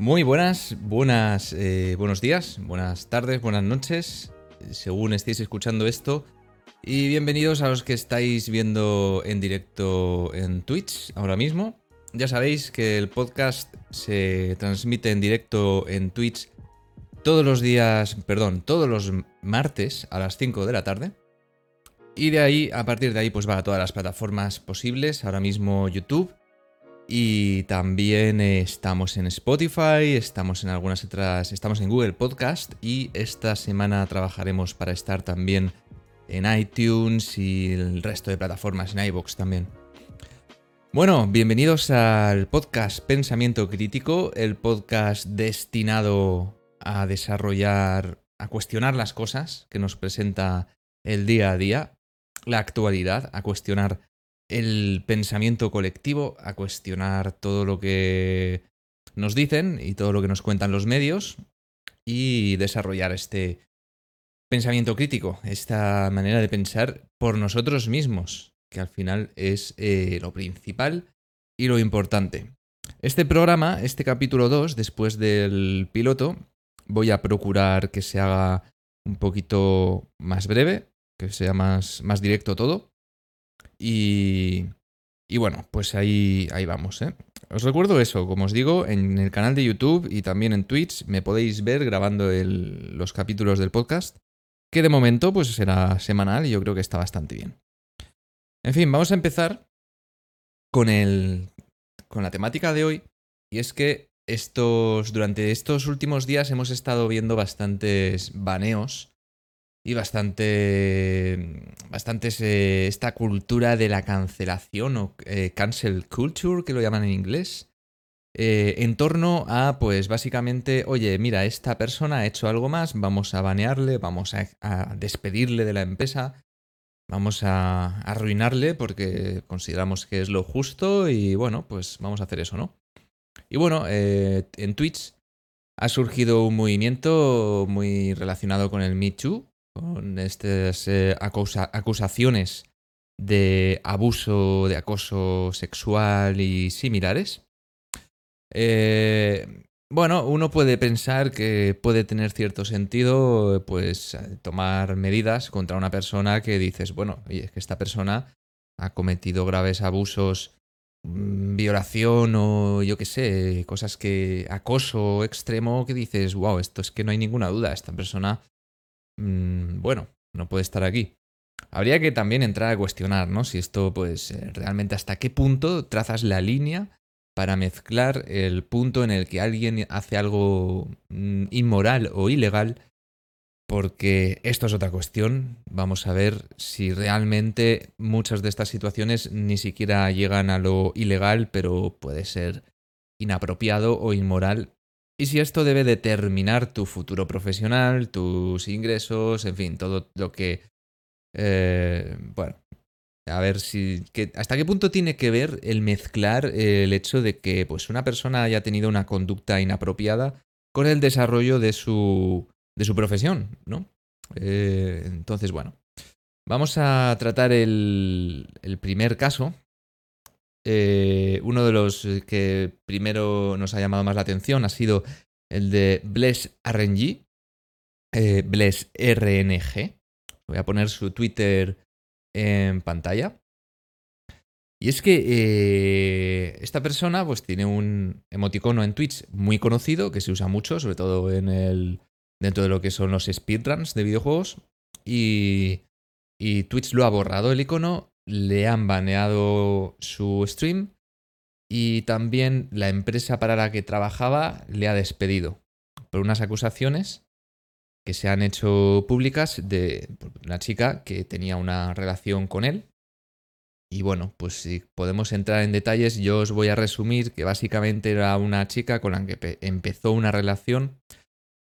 Muy buenas, buenas, eh, buenos días, buenas tardes, buenas noches, según estéis escuchando esto. Y bienvenidos a los que estáis viendo en directo en Twitch ahora mismo. Ya sabéis que el podcast se transmite en directo en Twitch todos los días, perdón, todos los martes a las 5 de la tarde. Y de ahí, a partir de ahí, pues va a todas las plataformas posibles. Ahora mismo YouTube, y también estamos en Spotify, estamos en algunas otras, estamos en Google Podcast y esta semana trabajaremos para estar también en iTunes y el resto de plataformas, en iBox también. Bueno, bienvenidos al podcast Pensamiento Crítico, el podcast destinado a desarrollar, a cuestionar las cosas que nos presenta el día a día, la actualidad, a cuestionar el pensamiento colectivo, a cuestionar todo lo que nos dicen y todo lo que nos cuentan los medios y desarrollar este pensamiento crítico, esta manera de pensar por nosotros mismos, que al final es eh, lo principal y lo importante. Este programa, este capítulo 2, después del piloto, voy a procurar que se haga un poquito más breve, que sea más, más directo todo. Y, y bueno, pues ahí, ahí vamos. ¿eh? Os recuerdo eso, como os digo, en el canal de YouTube y también en Twitch me podéis ver grabando los capítulos del podcast, que de momento pues será semanal y yo creo que está bastante bien. En fin, vamos a empezar con, el, con la temática de hoy, y es que estos, durante estos últimos días hemos estado viendo bastantes baneos y bastante, bastante esta cultura de la cancelación o eh, cancel culture, que lo llaman en inglés, eh, en torno a, pues básicamente, oye, mira, esta persona ha hecho algo más, vamos a banearle, vamos a, despedirle de la empresa, vamos a arruinarle porque consideramos que es lo justo y bueno, pues vamos a hacer eso, ¿no? Y bueno, eh, en Twitch ha surgido un movimiento muy relacionado con el Me Too, con estas eh, acusaciones de abuso, de acoso sexual y similares. Eh, bueno, uno puede pensar que puede tener cierto sentido, pues, tomar medidas contra una persona que dices, bueno, oye, es que esta persona ha cometido graves abusos, mm, violación o yo qué sé, cosas que, acoso extremo que dices, wow, esto es que no hay ninguna duda, esta persona Mm, bueno, no puede estar aquí. Habría que también entrar a cuestionar, ¿no? Si esto, pues, eh, realmente hasta qué punto trazas la línea para mezclar el punto en el que alguien hace algo mm, inmoral o ilegal, porque esto es otra cuestión. Vamos a ver si realmente muchas de estas situaciones ni siquiera llegan a lo ilegal, pero puede ser inapropiado o inmoral y si esto debe determinar tu futuro profesional, tus ingresos, en fin, todo lo que... Eh, bueno, a ver si... ¿Hasta qué punto tiene que ver el mezclar el hecho de que pues, una persona haya tenido una conducta inapropiada con el desarrollo de su, de su profesión, ¿no? Eh, entonces, bueno, vamos a tratar el, el primer caso, eh, uno de los que primero nos ha llamado más la atención ha sido el de Bless RNG. Eh, Bless RNG. Voy a poner su Twitter en pantalla. Y es que eh, esta persona pues tiene un emoticono en Twitch muy conocido, que se usa mucho, sobre todo en el, dentro de lo que son los speedruns de videojuegos. Y Twitch lo ha borrado el icono le han baneado su stream y también la empresa para la que trabajaba le ha despedido por unas acusaciones que se han hecho públicas de una chica que tenía una relación con él. Y bueno, pues si podemos entrar en detalles, yo os voy a resumir que básicamente era una chica con la que empezó una relación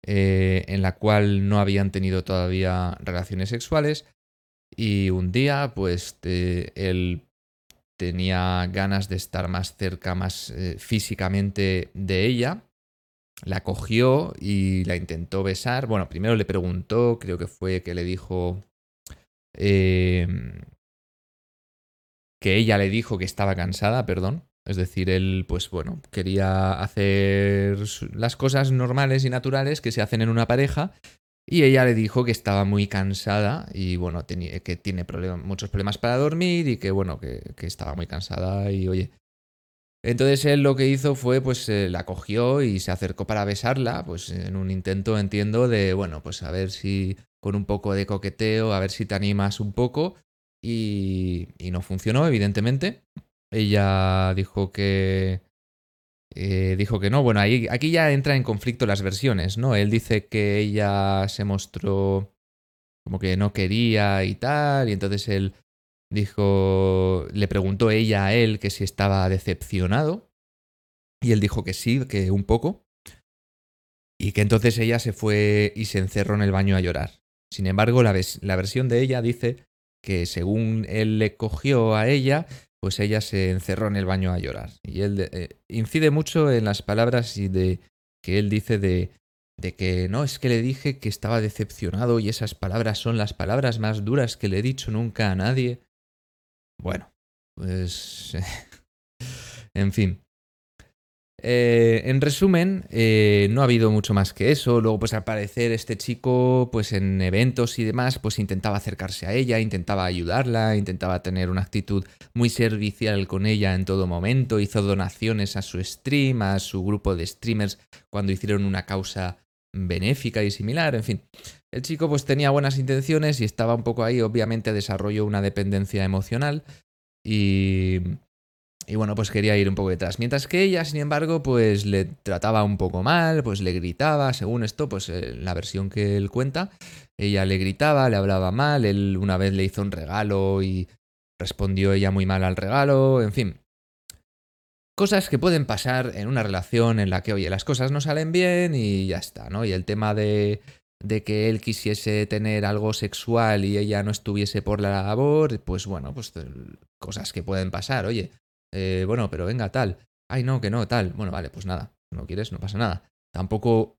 eh, en la cual no habían tenido todavía relaciones sexuales, y un día, pues él tenía ganas de estar más cerca, más eh, físicamente de ella. La cogió y la intentó besar. Bueno, primero le preguntó, creo que fue que le dijo... Em, que ella le dijo que estaba cansada, perdón. Es decir, él, pues bueno, quería hacer las cosas normales y naturales que se hacen en una pareja. Y ella le dijo que estaba muy cansada y bueno, tenía, que tiene muchos problemas para dormir y que bueno, que, que, estaba muy cansada y oye. Entonces él lo que hizo fue, pues eh, la cogió y se acercó para besarla, pues en un intento, entiendo, de bueno, pues a ver si con un poco de coqueteo, a ver si te animas un poco. Y, y no funcionó, evidentemente. Ella dijo que. Eh, dijo que no. Bueno, ahí, aquí ya entra en conflicto las versiones, ¿no? Él dice que ella se mostró como que no quería y tal, y entonces él dijo, le preguntó ella a él que si estaba decepcionado, y él dijo que sí, que un poco, y que entonces ella se fue y se encerró en el baño a llorar. Sin embargo, la, la versión de ella dice que según él le cogió a ella, pues ella se encerró en el baño a llorar. Y él eh, incide mucho en las palabras y de que él dice de, de que no, es que le dije que estaba decepcionado y esas palabras son las palabras más duras que le he dicho nunca a nadie. Bueno, pues... en fin. Eh, en resumen, eh, no ha habido mucho más que eso. Luego, pues al parecer, este chico, pues en eventos y demás, pues intentaba acercarse a ella, intentaba ayudarla, intentaba tener una actitud muy servicial con ella en todo momento. Hizo donaciones a su stream, a su grupo de streamers cuando hicieron una causa benéfica y similar, en fin. El chico pues tenía buenas intenciones y estaba un poco ahí, obviamente desarrolló una dependencia emocional y y bueno, pues quería ir un poco detrás. Mientras que ella, sin embargo, pues le trataba un poco mal, pues le gritaba, según esto, pues eh, la versión que él cuenta, ella le gritaba, le hablaba mal, él una vez le hizo un regalo y respondió ella muy mal al regalo, en fin. Cosas que pueden pasar en una relación en la que, oye, las cosas no salen bien y ya está, ¿no? Y el tema de, de que él quisiese tener algo sexual y ella no estuviese por la labor, pues bueno, pues cosas que pueden pasar, oye eh, bueno, pero venga, tal. Ay, no, que no, tal. Bueno, vale, pues nada. No quieres, no pasa nada. Tampoco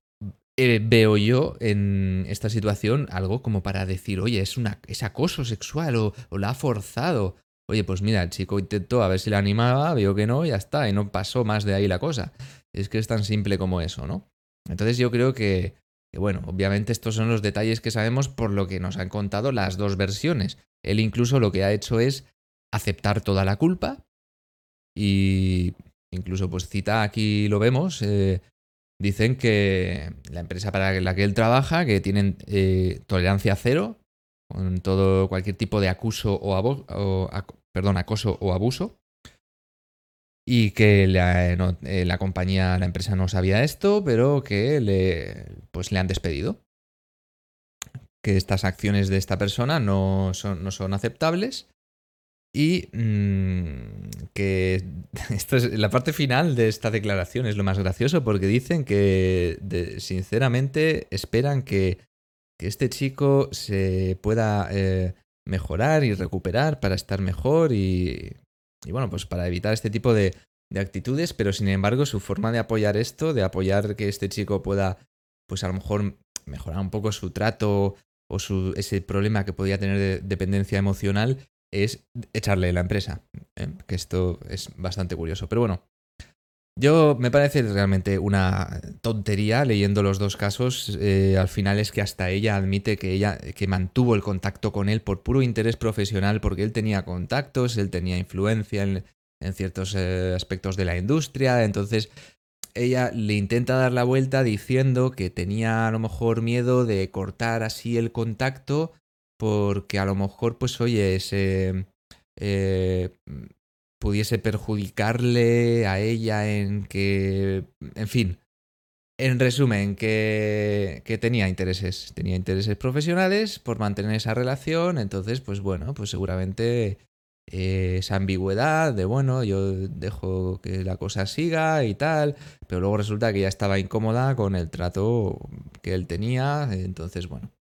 eh, veo yo en esta situación algo como para decir, oye, es, una, es acoso sexual o, la ha forzado. Oye, pues mira, el chico intentó a ver si la animaba, vio que no, ya está, y no pasó más de ahí la cosa. Es que es tan simple como eso, ¿no? Entonces yo creo que, bueno, obviamente estos son los detalles que sabemos por lo que nos han contado las dos versiones. Él incluso lo que ha hecho es aceptar toda la culpa, y incluso pues cita aquí lo vemos, eh, dicen que la empresa para la que él trabaja, que tienen eh, tolerancia cero con todo cualquier tipo de acuso o, perdón, acoso o abuso. Y que la, eh, la, compañía, la empresa no sabía esto, pero que le, pues le han despedido. Que estas acciones de esta persona no son, no son aceptables y mm, que esto es la parte final de esta declaración es lo más gracioso porque dicen que sinceramente esperan que, este chico se pueda eh, mejorar y recuperar para estar mejor y, y bueno, pues para evitar este tipo de, de, actitudes, pero sin embargo su forma de apoyar esto, de apoyar que este chico pueda pues a lo mejor mejorar un poco su trato o su, ese problema que podía tener de dependencia emocional, es echarle la empresa. ¿eh? Que esto es bastante curioso. Pero bueno, yo me parece realmente una tontería leyendo los dos casos. Eh, al final es que hasta ella admite que ella que mantuvo el contacto con él por puro interés profesional, porque él tenía contactos, él tenía influencia en, ciertos eh, aspectos de la industria. Entonces ella le intenta dar la vuelta diciendo que tenía a lo mejor miedo de cortar así el contacto porque a lo mejor, pues oye, eh, pudiese perjudicarle a ella en que, en fin, en resumen, que, que, tenía intereses, tenía intereses profesionales por mantener esa relación, entonces, pues bueno, pues seguramente eh, esa ambigüedad de, bueno, yo dejo que la cosa siga y tal, pero luego resulta que ya estaba incómoda con el trato que él tenía, entonces, bueno,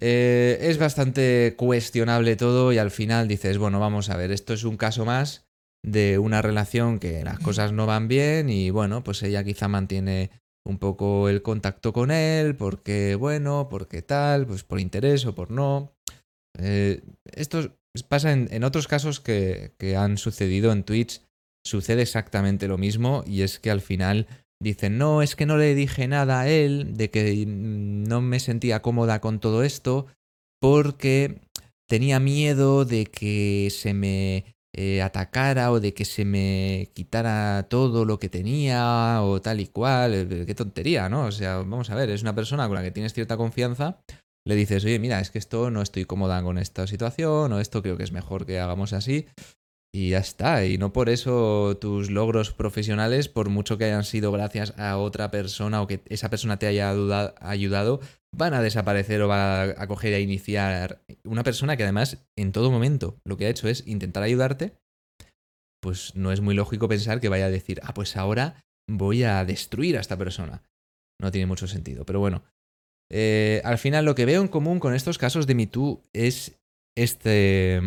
eh, es bastante cuestionable todo y al final dices, bueno, vamos a ver, esto es un caso más de una relación que las cosas no van bien y bueno, pues ella quizá mantiene un poco el contacto con él porque, bueno, porque tal, pues por interés o por no. Eh, esto pasa en, otros casos que, que, han sucedido en Twitch sucede exactamente lo mismo y es que al final dicen, no, es que no le dije nada a él, de que no me sentía cómoda con todo esto, porque tenía miedo de que se me eh, atacara o de que se me quitara todo lo que tenía o tal y cual. Eh, qué tontería, ¿no? O sea, vamos a ver, es una persona con la que tienes cierta confianza. Le dices, oye, mira, es que esto no estoy cómoda con esta situación o esto creo que es mejor que hagamos así. Y ya está. Y no por eso tus logros profesionales, por mucho que hayan sido gracias a otra persona o que esa persona te haya ayudado, van a desaparecer o va a coger a iniciar una persona que además en todo momento lo que ha hecho es intentar ayudarte, pues no es muy lógico pensar que vaya a decir, ah, pues ahora voy a destruir a esta persona. No tiene mucho sentido. Pero bueno, eh, al final lo que veo en común con estos casos de MeToo es este,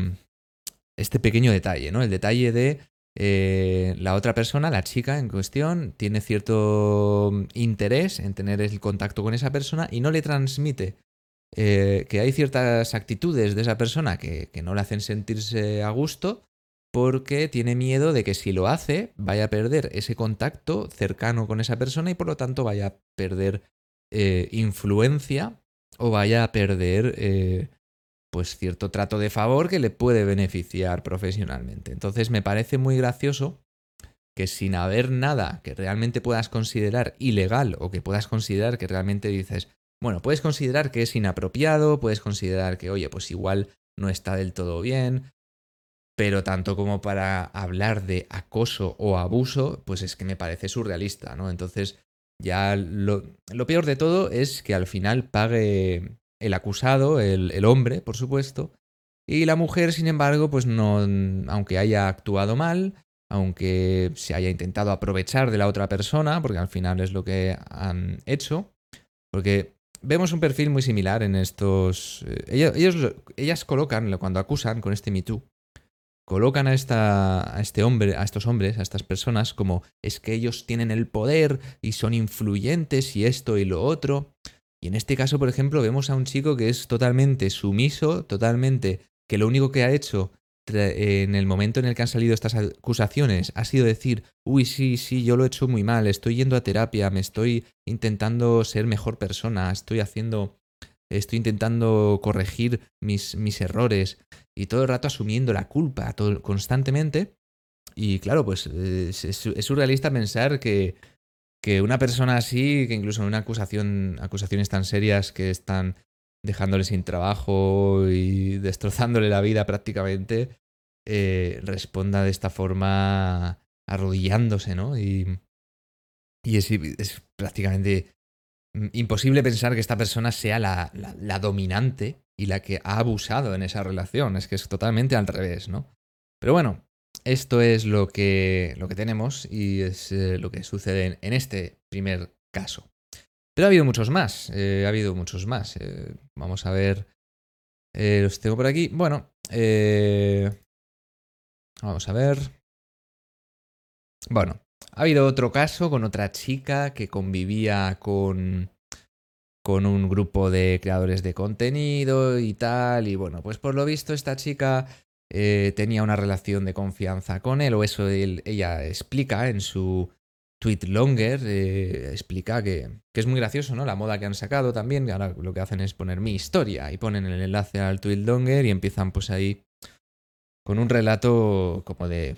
este pequeño detalle, ¿no? El detalle de eh, la otra persona, la chica en cuestión, tiene cierto interés en tener el contacto con esa persona y no le transmite eh, que hay ciertas actitudes de esa persona que, que, no le hacen sentirse a gusto porque tiene miedo de que si lo hace vaya a perder ese contacto cercano con esa persona y por lo tanto vaya a perder eh, influencia o vaya a perder pues cierto trato de favor que le puede beneficiar profesionalmente. Entonces me parece muy gracioso que sin haber nada que realmente puedas considerar ilegal o que puedas considerar que realmente dices, bueno, puedes considerar que es inapropiado, puedes considerar que, oye, pues igual no está del todo bien, pero tanto como para hablar de acoso o abuso, pues es que me parece surrealista, ¿no? Entonces, ya lo, peor de todo es que al final pague el acusado, el, hombre, por supuesto, y la mujer, sin embargo, pues no, aunque haya actuado mal, aunque se haya intentado aprovechar de la otra persona, porque al final es lo que han hecho, porque vemos un perfil muy similar en estos... Eh, ellos, ellas colocan, cuando acusan con este Me colocan a, esta, a este hombre, a estos hombres, a estas personas, como es que ellos tienen el poder y son influyentes y esto y lo otro. Y en este caso, por ejemplo, vemos a un chico que es totalmente sumiso, totalmente que lo único que ha hecho en el momento en el que han salido estas acusaciones ha sido decir, uy, sí, sí, yo lo he hecho muy mal, estoy yendo a terapia, me estoy intentando ser mejor persona, estoy haciendo, estoy intentando corregir mis, mis errores y todo el rato asumiendo la culpa constantemente. Y claro, pues es, es surrealista pensar que, que una persona así, que incluso en una acusación, acusaciones tan serias que están dejándole sin trabajo y destrozándole la vida prácticamente, eh, responda de esta forma arrodillándose, ¿no? Y, y es, es, prácticamente imposible pensar que esta persona sea la, la, dominante y la que ha abusado en esa relación. Es que es totalmente al revés, ¿no? Pero bueno, esto es lo que, lo que tenemos y es eh, lo que sucede en, este primer caso. Pero ha habido muchos más, eh, ha habido muchos más. Eh, vamos a ver, los tengo por aquí. Bueno, vamos a ver. Bueno, ha habido otro caso con otra chica que convivía con, con un grupo de creadores de contenido y tal. Y bueno, pues por lo visto esta chica eh, tenía una relación de confianza con él, o eso ella explica en su tweet longer, eh, explica que, que, es muy gracioso, ¿no? La moda que han sacado también, ahora lo que hacen es poner mi historia y ponen el enlace al tweet longer y empiezan pues ahí con un relato como de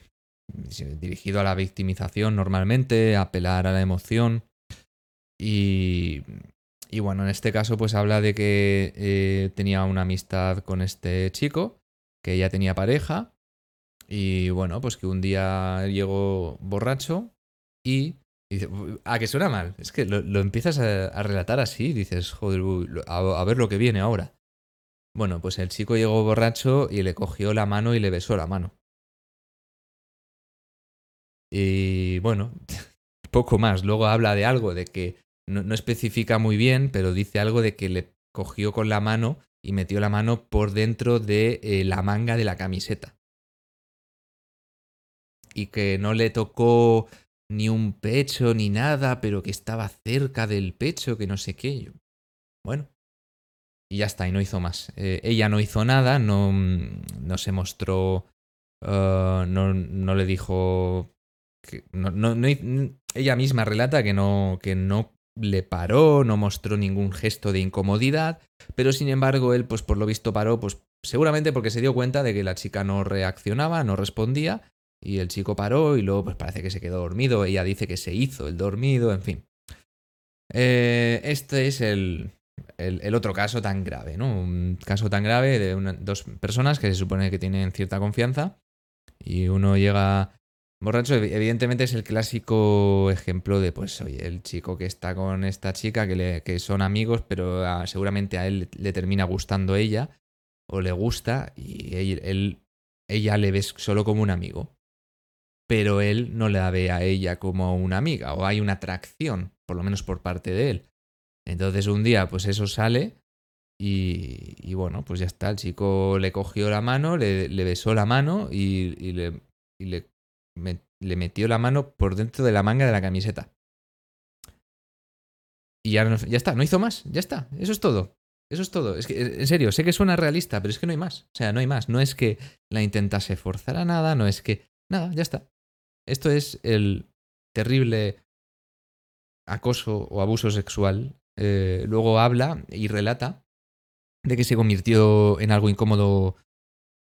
dirigido a la victimización normalmente, apelar a la emoción y, y bueno, en este caso pues habla de que eh, tenía una amistad con este chico que ella tenía pareja y bueno, pues que un día llegó borracho y, ¿a que suena mal? Es que lo, empiezas a, relatar así dices, joder, a, ver lo que viene ahora. Bueno, pues el chico llegó borracho y le cogió la mano y le besó la mano. Y bueno, poco más. Luego habla de algo de que no, no, especifica muy bien, pero dice algo de que le cogió con la mano y metió la mano por dentro de eh, la manga de la camiseta. Y que no le tocó ni un pecho ni nada, pero que estaba cerca del pecho, que no sé qué. Bueno. Y ya está, y no hizo más. Eh, ella no hizo nada, no, mm, no se mostró, uh, no, no, le dijo ella misma relata que no, que no le paró, no mostró ningún gesto de incomodidad, pero sin embargo él, pues por lo visto paró, pues seguramente porque se dio cuenta de que la chica no reaccionaba, no respondía, y el chico paró y luego pues parece que se quedó dormido, ella dice que se hizo el dormido, en fin. Eh, este es el, el, otro caso tan grave, ¿no? Un caso tan grave de dos personas que se supone que tienen cierta confianza y uno llega borracho, evidentemente es el clásico ejemplo de, pues, oye, el chico que está con esta chica, que, le, que son amigos, pero seguramente a él le termina gustando ella, o le gusta, y él, ella le ves solo como un amigo. Pero él no la ve a ella como una amiga, o hay una atracción, por lo menos por parte de él. Entonces un día, pues eso sale, y, bueno, pues ya está, el chico le cogió la mano, le, besó la mano y, y le le metió la mano por dentro de la manga de la camiseta. Y ya, no, ya está, no hizo más, ya está, eso es todo. Eso es todo. Es que, en serio, sé que suena realista, pero es que no hay más. O sea, no hay más. No es que la intentase forzar a nada, no es que. Nada, ya está. Esto es el terrible acoso o abuso sexual. Eh, luego habla y relata de que se convirtió en algo incómodo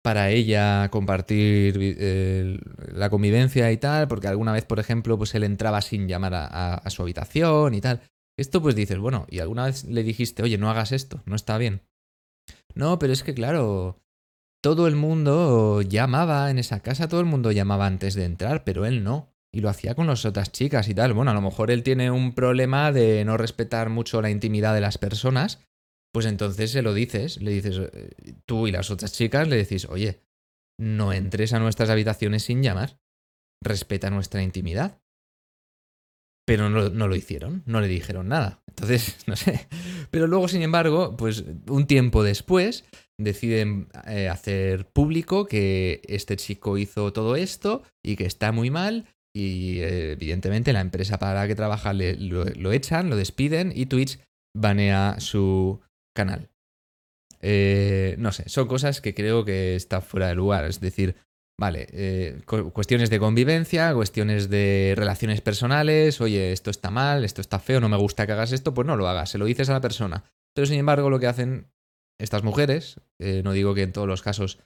para ella compartir la convivencia y tal, porque alguna vez, por ejemplo, pues él entraba sin llamar a, su habitación y tal. Esto pues dices, bueno, y alguna vez le dijiste, oye, no hagas esto, no está bien. No, pero es que claro, todo el mundo llamaba en esa casa, todo el mundo llamaba antes de entrar, pero él no. Y lo hacía con las otras chicas y tal. Bueno, a lo mejor él tiene un problema de no respetar mucho la intimidad de las personas pues entonces se lo dices, le dices, eh, tú y las otras chicas le decís, oye, no entres a nuestras habitaciones sin llamar, respeta nuestra intimidad. Pero no, lo hicieron, no le dijeron nada. Entonces, no sé. Pero luego, sin embargo, pues un tiempo después deciden eh, hacer público que este chico hizo todo esto y que está muy mal y evidentemente la empresa para la que trabaja lo, echan, lo despiden y Twitch banea su, canal. Eh, no sé, son cosas que creo que está fuera de lugar. Es decir, vale, eh, cuestiones de convivencia, cuestiones de relaciones personales, oye, esto está mal, esto está feo, no me gusta que hagas esto, pues no lo hagas, se lo dices a la persona. Pero sin embargo, lo que hacen estas mujeres, eh, no digo que en todos los casos,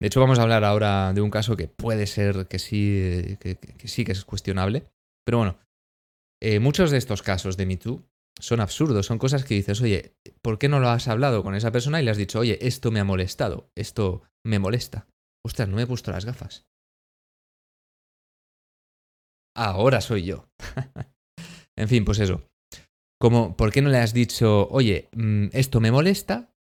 de hecho vamos a hablar ahora de un caso que puede ser que sí, que, sí que es cuestionable, pero bueno, muchos de estos casos de MeToo son absurdos, son cosas que dices, oye, ¿por qué no lo has hablado con esa persona y le has dicho, oye, esto me ha molestado, esto me molesta? Ostras, no me he puesto las gafas. Ahora soy yo. en fin, pues eso. Como, ¿por qué no le has dicho, oye, mm, esto me molesta?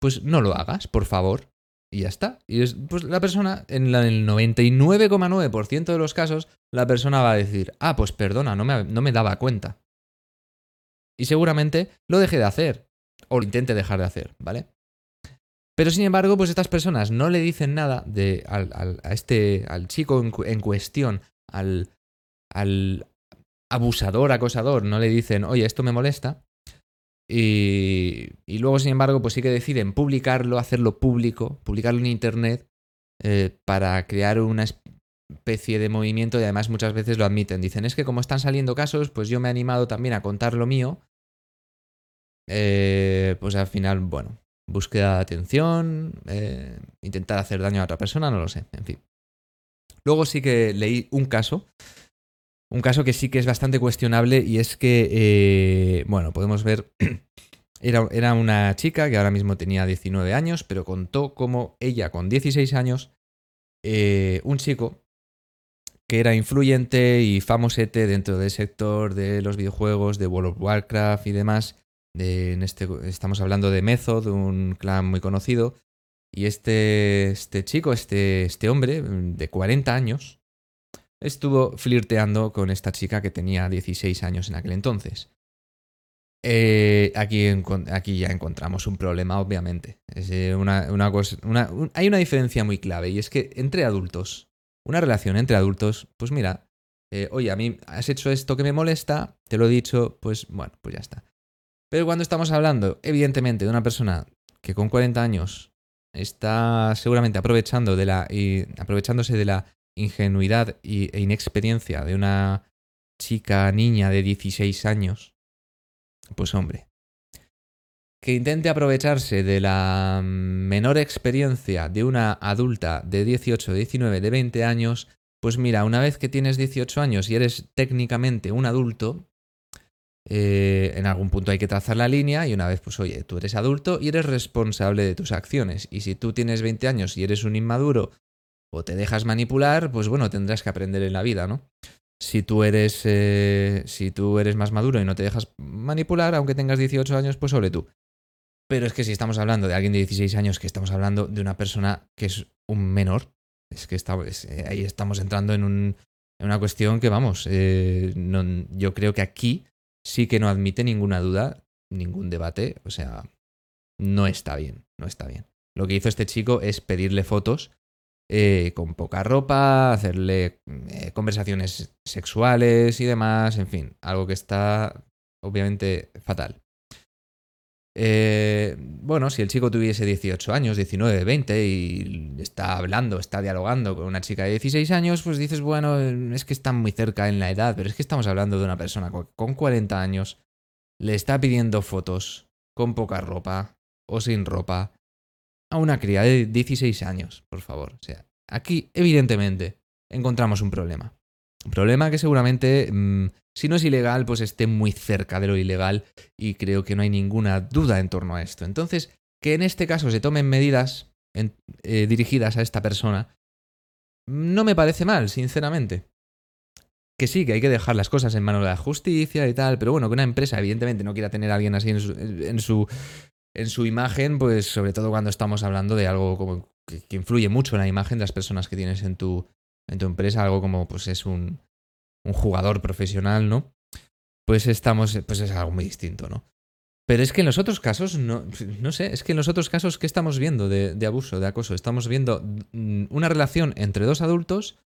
Pues no lo hagas, por favor. Y ya está. Y pues la persona, en el 99,9% de los casos, la persona va a decir, ah, pues perdona, no me, no me daba cuenta y seguramente lo deje de hacer o lo intente dejar de hacer, ¿vale? Pero sin embargo, pues estas personas no le dicen nada de, al, a este, al chico en, cuestión, al, al abusador, acosador, no le dicen, oye, esto me molesta. Y, y, luego, sin embargo, pues sí que deciden publicarlo, hacerlo público, publicarlo en Internet eh, para crear una especie de movimiento y además muchas veces lo admiten. Dicen, es que como están saliendo casos, pues yo me he animado también a contar lo mío eh, pues al final, bueno, búsqueda de atención, eh, intentar hacer daño a otra persona, no lo sé, en fin. Luego sí que leí un caso, un caso que sí que es bastante cuestionable y es que, eh, bueno, podemos ver, era, era, una chica que ahora mismo tenía 19 años, pero contó como ella con 16 años, un chico que era influyente y famosete dentro del sector de los videojuegos, de World of Warcraft y demás, en este, estamos hablando de Method, un clan muy conocido. Y este, este chico, este, este hombre de 40 años, estuvo flirteando con esta chica que tenía 16 años en aquel entonces. Eh, aquí, aquí, ya encontramos un problema, obviamente. Eh, hay una diferencia muy clave y es que entre adultos, una relación entre adultos, pues mira, eh, oye, a mí has hecho esto que me molesta, te lo he dicho, pues bueno, pues ya está. Pero cuando estamos hablando, evidentemente, de una persona que con 40 años está seguramente aprovechando de la, y aprovechándose de la ingenuidad e inexperiencia de una chica, niña de 16 años, pues hombre, que intente aprovecharse de la menor experiencia de una adulta de 18, 19, de 20 años, pues mira, una vez que tienes 18 años y eres técnicamente un adulto, eh, en algún punto hay que trazar la línea y una vez, pues oye, tú eres adulto y eres responsable de tus acciones. Y si tú tienes 20 años y eres un inmaduro o te dejas manipular, pues bueno, tendrás que aprender en la vida, ¿no? Si tú eres, eh, si tú eres más maduro y no te dejas manipular, aunque tengas 18 años, pues sobre tú. Pero es que si estamos hablando de alguien de 16 años, que estamos hablando de una persona que es un menor, es que eh, ahí estamos entrando en, un, en, una cuestión que, vamos, yo creo que aquí sí que no admite ninguna duda, ningún debate, o sea, no está bien, no está bien. Lo que hizo este chico es pedirle fotos eh, con poca ropa, hacerle eh, conversaciones sexuales y demás, en fin, algo que está obviamente fatal. Eh, bueno, si el chico tuviese 18 años, 19, 20 y está hablando, está dialogando con una chica de 16 años, pues dices, bueno, es que están muy cerca en la edad, pero es que estamos hablando de una persona con 40 años, le está pidiendo fotos con poca ropa o sin ropa a una cría de 16 años, por favor. O sea, aquí evidentemente encontramos un problema. Problema que seguramente mm, si no es ilegal, pues esté muy cerca de lo ilegal y creo que no hay ninguna duda en torno a esto. Entonces, que en este caso se tomen medidas eh, dirigidas a esta persona, no me parece mal, sinceramente. Que sí, que hay que dejar las cosas en manos de la justicia y tal, pero bueno, que una empresa evidentemente no quiera tener a alguien así en su, en su, en su imagen, pues sobre todo cuando estamos hablando de algo como que, que, influye mucho en la imagen de las personas que tienes en tu, en tu empresa, algo como pues es un, un jugador profesional, ¿no? Pues estamos, pues es algo muy distinto, ¿no? Pero es que en los otros casos, no, no sé, es que en los otros casos, ¿qué estamos viendo de, de abuso, de acoso? Estamos viendo mm, una relación entre dos adultos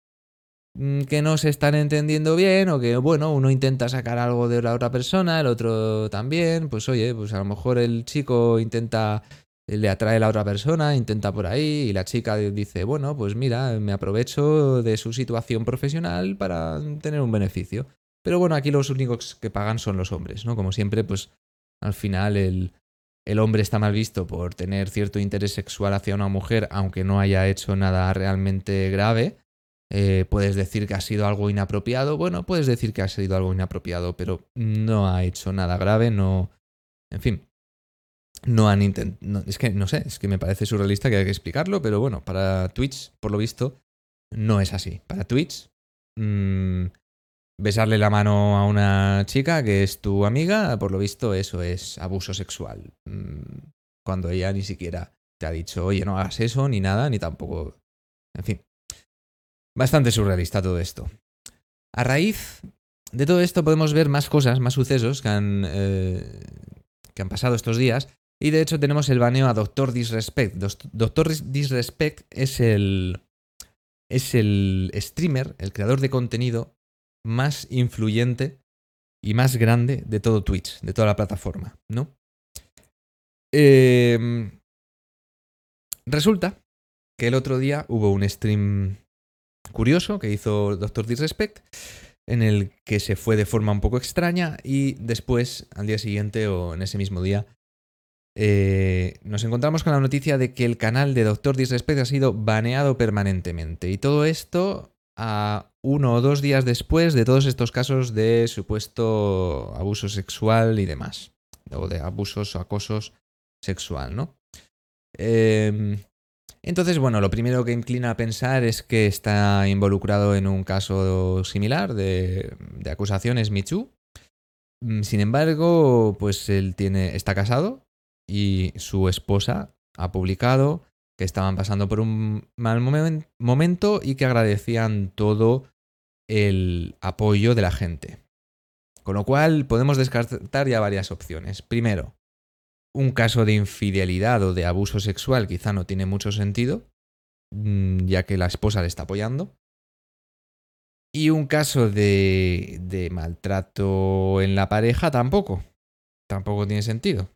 mm, que no se están entendiendo bien o que, bueno, uno intenta sacar algo de la otra persona, el otro también, pues oye, pues a lo mejor el chico intenta le atrae a la otra persona, intenta por ahí y la chica dice, bueno, pues mira, me aprovecho de su situación profesional para tener un beneficio. Pero bueno, aquí los únicos que pagan son los hombres, ¿no? Como siempre, pues al final el, el hombre está mal visto por tener cierto interés sexual hacia una mujer, aunque no haya hecho nada realmente grave. Eh, puedes decir que ha sido algo inapropiado. Bueno, puedes decir que ha sido algo inapropiado, pero no ha hecho nada grave, no. En fin, no han intentado. es que no sé, es que me parece surrealista que hay que explicarlo, pero bueno, para Twitch, por lo visto, no es así. Para Twitch, mmm, besarle la mano a una chica que es tu amiga, por lo visto, eso es abuso sexual. Mm, cuando ella ni siquiera te ha dicho, oye, no hagas eso, ni nada, ni tampoco. En fin. Bastante surrealista todo esto. A raíz de todo esto podemos ver más cosas, más sucesos que han, eh, que han pasado estos días y de hecho tenemos el baneo a Doctor Disrespect. Doctor Disrespect es el, es el streamer, el creador de contenido más influyente y más grande de todo Twitch, de toda la plataforma, ¿no? Em, resulta que el otro día hubo un stream curioso que hizo Doctor Disrespect en el que se fue de forma un poco extraña y después, al día siguiente o en ese mismo día, eh, nos encontramos con la noticia de que el canal de Doctor Disrespect ha sido baneado permanentemente. Y todo esto a uno o dos días después de todos estos casos de supuesto abuso sexual y demás. O de abusos o acosos sexual, ¿no? Em, entonces, bueno, lo primero que inclina a pensar es que está involucrado en un caso similar de, de acusaciones Michu. Mm, sin embargo, pues él tiene, está casado, y su esposa ha publicado que estaban pasando por un mal momento y que agradecían todo el apoyo de la gente. Con lo cual podemos descartar ya varias opciones. Primero, un caso de infidelidad o de abuso sexual quizá no tiene mucho sentido, mm, ya que la esposa le está apoyando. Y un caso de, de maltrato en la pareja tampoco. Tampoco tiene sentido.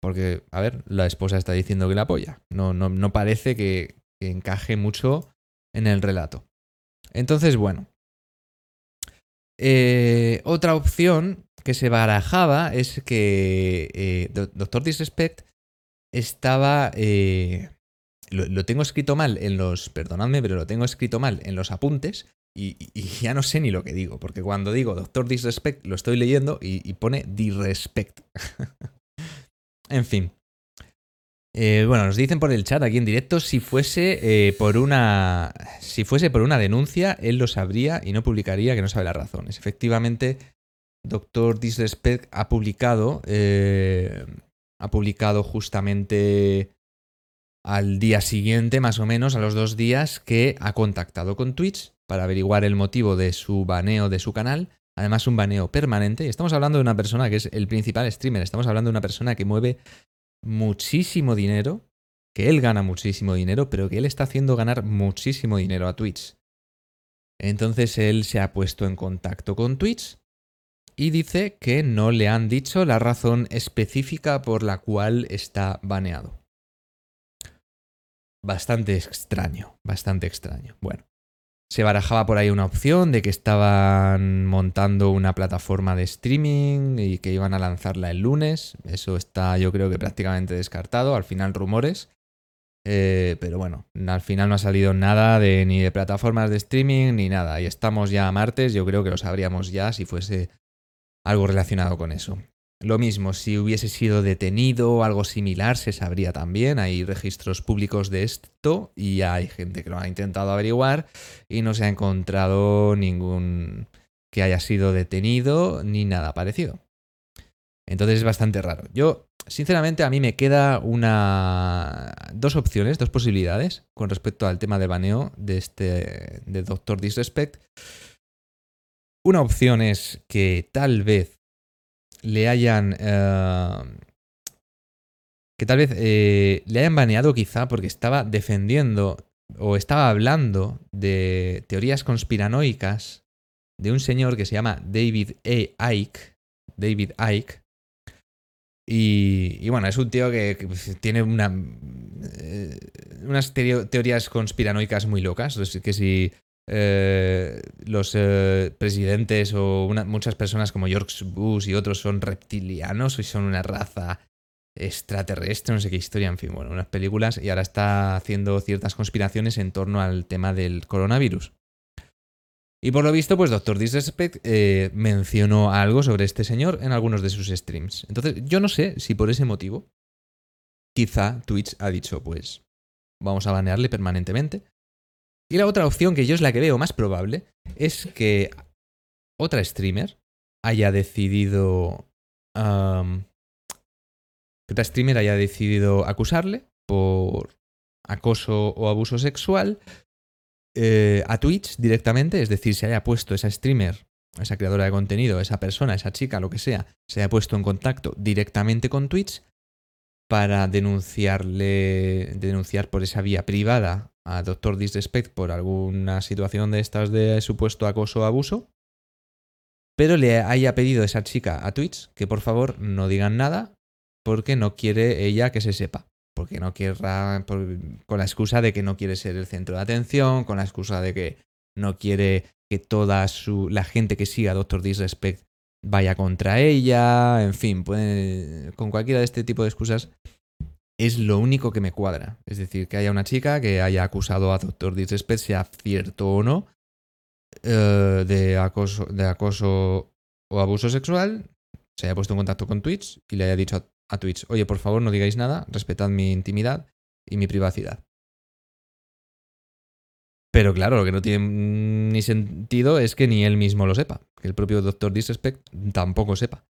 Porque, a ver, la esposa está diciendo que la apoya. No, no, no parece que, encaje mucho en el relato. Entonces, bueno. Eh, otra opción que se barajaba es que eh, Doctor Disrespect estaba... Eh, lo, tengo escrito mal en los... Perdonadme, pero lo tengo escrito mal en los apuntes y, ya no sé ni lo que digo, porque cuando digo Doctor Disrespect lo estoy leyendo y, y pone Disrespect. en fin. Eh, bueno, nos dicen por el chat aquí en directo si fuese eh, por una. Si fuese por una denuncia, él lo sabría y no publicaría que no sabe las razones. Efectivamente, Doctor Disrespect ha publicado. Eh, ha publicado justamente al día siguiente, más o menos, a los dos días, que ha contactado con Twitch para averiguar el motivo de su baneo de su canal. Además, un baneo permanente. Estamos hablando de una persona que es el principal streamer. Estamos hablando de una persona que mueve muchísimo dinero, que él gana muchísimo dinero, pero que él está haciendo ganar muchísimo dinero a Twitch. Entonces él se ha puesto en contacto con Twitch y dice que no le han dicho la razón específica por la cual está baneado. Bastante extraño, bastante extraño. Bueno, se barajaba por ahí una opción de que estaban montando una plataforma de streaming y que iban a lanzarla el lunes. Eso está yo creo que prácticamente descartado. Al final rumores. Eh, pero bueno, al final no ha salido nada de ni de plataformas de streaming ni nada. Y estamos ya a martes, yo creo que lo sabríamos ya si fuese algo relacionado con eso. Lo mismo, si hubiese sido detenido o algo similar, se sabría también. Hay registros públicos de esto y hay gente que lo ha intentado averiguar y no se ha encontrado ningún que haya sido detenido ni nada parecido. Entonces es bastante raro. Yo, sinceramente, a mí me queda una. dos opciones, dos posibilidades con respecto al tema de baneo de este. de Doctor Disrespect. Una opción es que tal vez le hayan... Eh, que tal vez eh, le hayan baneado quizá porque estaba defendiendo o estaba hablando de teorías conspiranoicas de un señor que se llama David A. Icke. David Icke. Y, bueno, es un tío que, tiene una, eh, unas teorías conspiranoicas muy locas. Que si eh, los eh, presidentes o muchas personas como George Bush y otros son reptilianos y son una raza extraterrestre, no sé qué historia, en fin, bueno, unas películas y ahora está haciendo ciertas conspiraciones en torno al tema del coronavirus. Y por lo visto, pues Doctor Disrespect eh, mencionó algo sobre este señor en algunos de sus streams. Entonces, yo no sé si por ese motivo, quizá Twitch ha dicho, pues, vamos a banearle permanentemente. Y la otra opción, que yo es la que veo más probable, es que otra streamer haya decidido... que otra streamer haya decidido acusarle por acoso o abuso sexual eh, a Twitch directamente, es decir, se haya puesto esa streamer, esa creadora de contenido, esa persona, esa chica, lo que sea, se haya puesto en contacto directamente con Twitch para denunciarle, denunciar por esa vía privada a Doctor Disrespect por alguna situación de estas de supuesto acoso o abuso, pero le haya pedido a esa chica a Twitch que por favor no digan nada porque no quiere ella que se sepa. Porque no querrá, con la excusa de que no quiere ser el centro de atención, con la excusa de que no quiere que toda su, la gente que siga a Doctor Disrespect vaya contra ella, en fin, con cualquiera de este tipo de excusas es lo único que me cuadra. Es decir, que haya una chica que haya acusado a Doctor Disrespect, sea cierto o no, eh, de, acoso, de acoso o abuso sexual, se haya puesto en contacto con Twitch y le haya dicho a, a Twitch, oye, por favor no digáis nada, respetad mi intimidad y mi privacidad. Pero claro, lo que no tiene ni sentido es que ni él mismo lo sepa, que el propio Doctor Disrespect tampoco sepa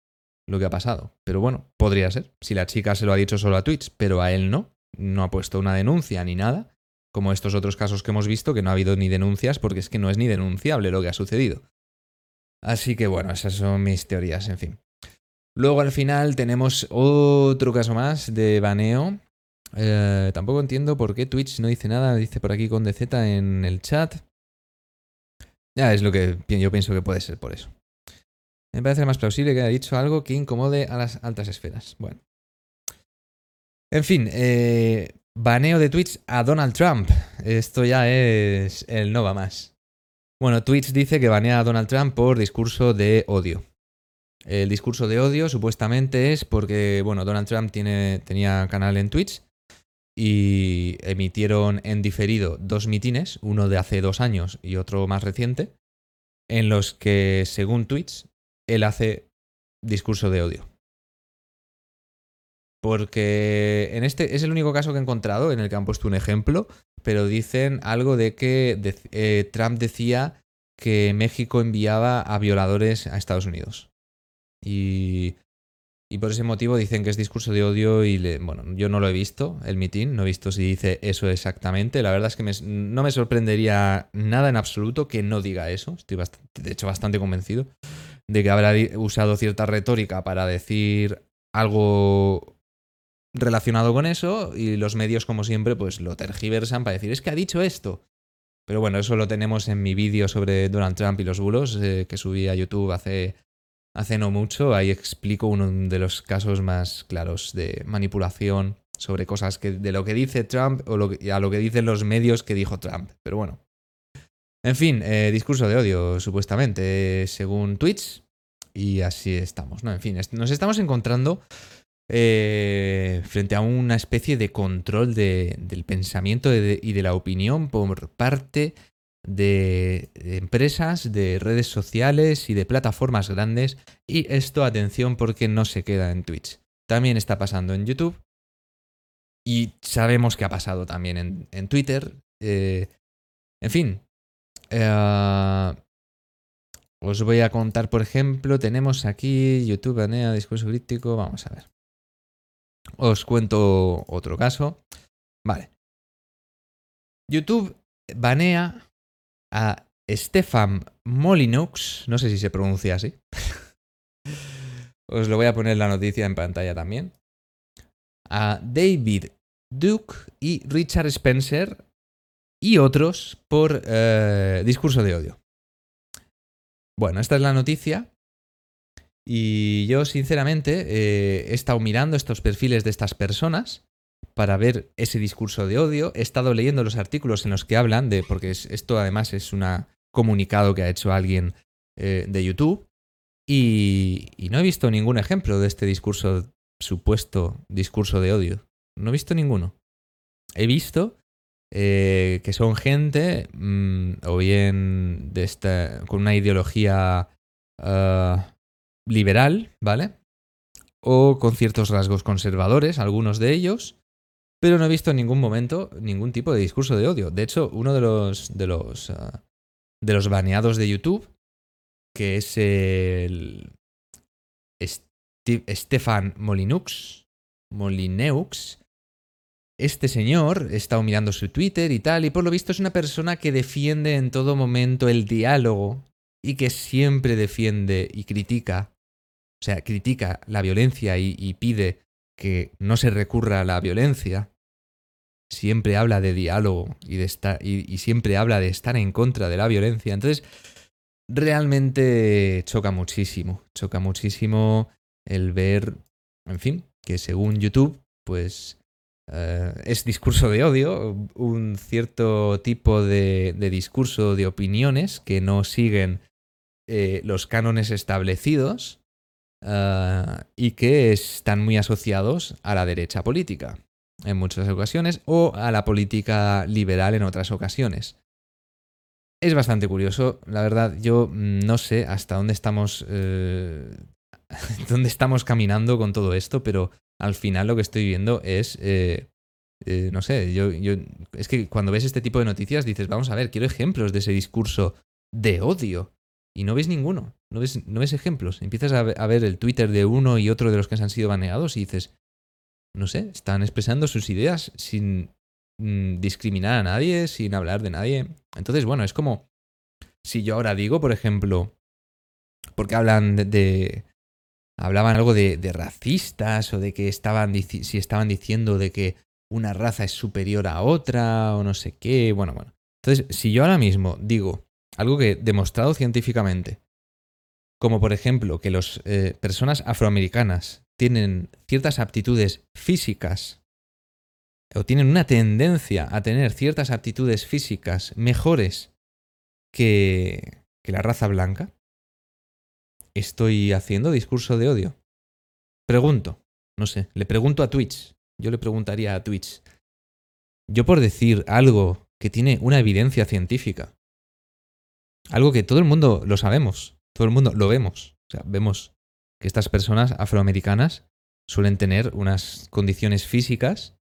lo que ha pasado. Pero bueno, podría ser. Si la chica se lo ha dicho solo a Twitch, pero a él no, no ha puesto una denuncia ni nada, como estos otros casos que hemos visto, que no ha habido ni denuncias porque es que no es ni denunciable lo que ha sucedido. Así que bueno, esas son mis teorías, en fin. Luego al final tenemos otro caso más de baneo. Eh, tampoco entiendo por qué Twitch no dice nada, dice por aquí con DZ en el chat. Ya es lo que yo pienso que puede ser por eso. Me parece más plausible que haya dicho algo que incomode a las altas esferas. Bueno. En fin, eh, Baneo de tweets a Donald Trump. Esto ya es el no va más. Bueno, Twitch dice que banea a Donald Trump por discurso de odio. El discurso de odio supuestamente es porque, bueno, Donald Trump tiene, tenía canal en Twitch y emitieron en diferido dos mitines, uno de hace dos años y otro más reciente, en los que, según Twitch, él hace discurso de odio. Porque en este es el único caso que he encontrado en el que han puesto un ejemplo, pero dicen algo de que eh, Trump decía que México enviaba a violadores a Estados Unidos. Y, y por ese motivo dicen que es discurso de odio y, bueno, yo no lo he visto, el mitin, no he visto si dice eso exactamente. La verdad es que no me sorprendería nada en absoluto que no diga eso. Estoy de hecho bastante convencido de que habrá usado cierta retórica para decir algo relacionado con eso y los medios como siempre pues lo tergiversan para decir es que ha dicho esto. Pero bueno, eso lo tenemos en mi vídeo sobre Donald Trump y los bulos eh, que subí a YouTube hace, hace no mucho. Ahí explico uno de los casos más claros de manipulación sobre cosas que, de lo que dice Trump o a lo que dicen los medios que dijo Trump. Pero bueno. En fin, eh, discurso de odio, supuestamente, según tweets. Y así estamos, ¿no? En fin, nos estamos encontrando eh, frente a una especie de control del pensamiento y de la opinión por parte de empresas, de redes sociales y de plataformas grandes. Y esto, atención, porque no se queda en Twitch. También está pasando en YouTube. Y sabemos que ha pasado también en, Twitter. Eh, en fin. Eh, os voy a contar, por ejemplo, tenemos aquí YouTube banea discurso crítico. Vamos a ver. Os cuento otro caso. Vale. YouTube banea a Stefan Molinux, no sé si se pronuncia así. Os lo voy a poner la noticia en pantalla también. A David Duke y Richard Spencer y otros por eh, discurso de odio. Bueno, esta es la noticia. Y yo, sinceramente, eh, he estado mirando estos perfiles de estas personas para ver ese discurso de odio. He estado leyendo los artículos en los que hablan de, porque esto además es un comunicado que ha hecho alguien eh, de YouTube, y, no he visto ningún ejemplo de este discurso, supuesto discurso de odio. No he visto ninguno. He visto eh, que son gente, mm, o bien de esta, con una ideología ah, liberal, ¿vale? O con ciertos rasgos conservadores, algunos de ellos, pero no he visto en ningún momento ningún tipo de discurso de odio. De hecho, uno de los, de los, ah, de los baneados de YouTube, que es el Stefan Molinux, Molineux, este señor he estado mirando su Twitter y tal, y por lo visto es una persona que defiende en todo momento el diálogo y que siempre defiende y critica, o sea, critica la violencia y pide que no se recurra a la violencia, siempre habla de diálogo y, de estar, y, siempre habla de estar en contra de la violencia. Entonces, realmente choca muchísimo, choca muchísimo el ver, en fin, que según YouTube, pues eh, es discurso de odio, un cierto tipo de, discurso de opiniones que no siguen eh, los cánones establecidos Ah, y que están muy asociados a la derecha política en muchas ocasiones o a la política liberal en otras ocasiones. Es bastante curioso, la verdad, yo no sé hasta dónde estamos, eh, dónde estamos caminando con todo esto, pero al final lo que estoy viendo es, eh, eh, no sé, yo, es que cuando ves este tipo de noticias dices, vamos a ver, quiero ejemplos de ese discurso de odio y no ves ninguno, no ves, no ves ejemplos. Empiezas a, ver el Twitter de uno y otro de los que han sido baneados y dices, no sé, están expresando sus ideas sin mm, discriminar a nadie, sin hablar de nadie. Entonces, bueno, es como si yo ahora digo, por ejemplo, porque hablan de, hablaban algo de, racistas o de que estaban si estaban diciendo de que una raza es superior a otra o no sé qué, bueno, bueno. Entonces, si yo ahora mismo digo algo que demostrado científicamente, como por ejemplo que las eh, personas afroamericanas tienen ciertas aptitudes físicas o tienen una tendencia a tener ciertas aptitudes físicas mejores que, que la raza blanca, ¿estoy haciendo discurso de odio? Pregunto, no sé, le pregunto a Twitch, yo le preguntaría a Twitch, yo por decir algo que tiene una evidencia científica, algo que todo el mundo lo sabemos, todo el mundo lo vemos, o sea, vemos que estas personas afroamericanas suelen tener unas condiciones físicas,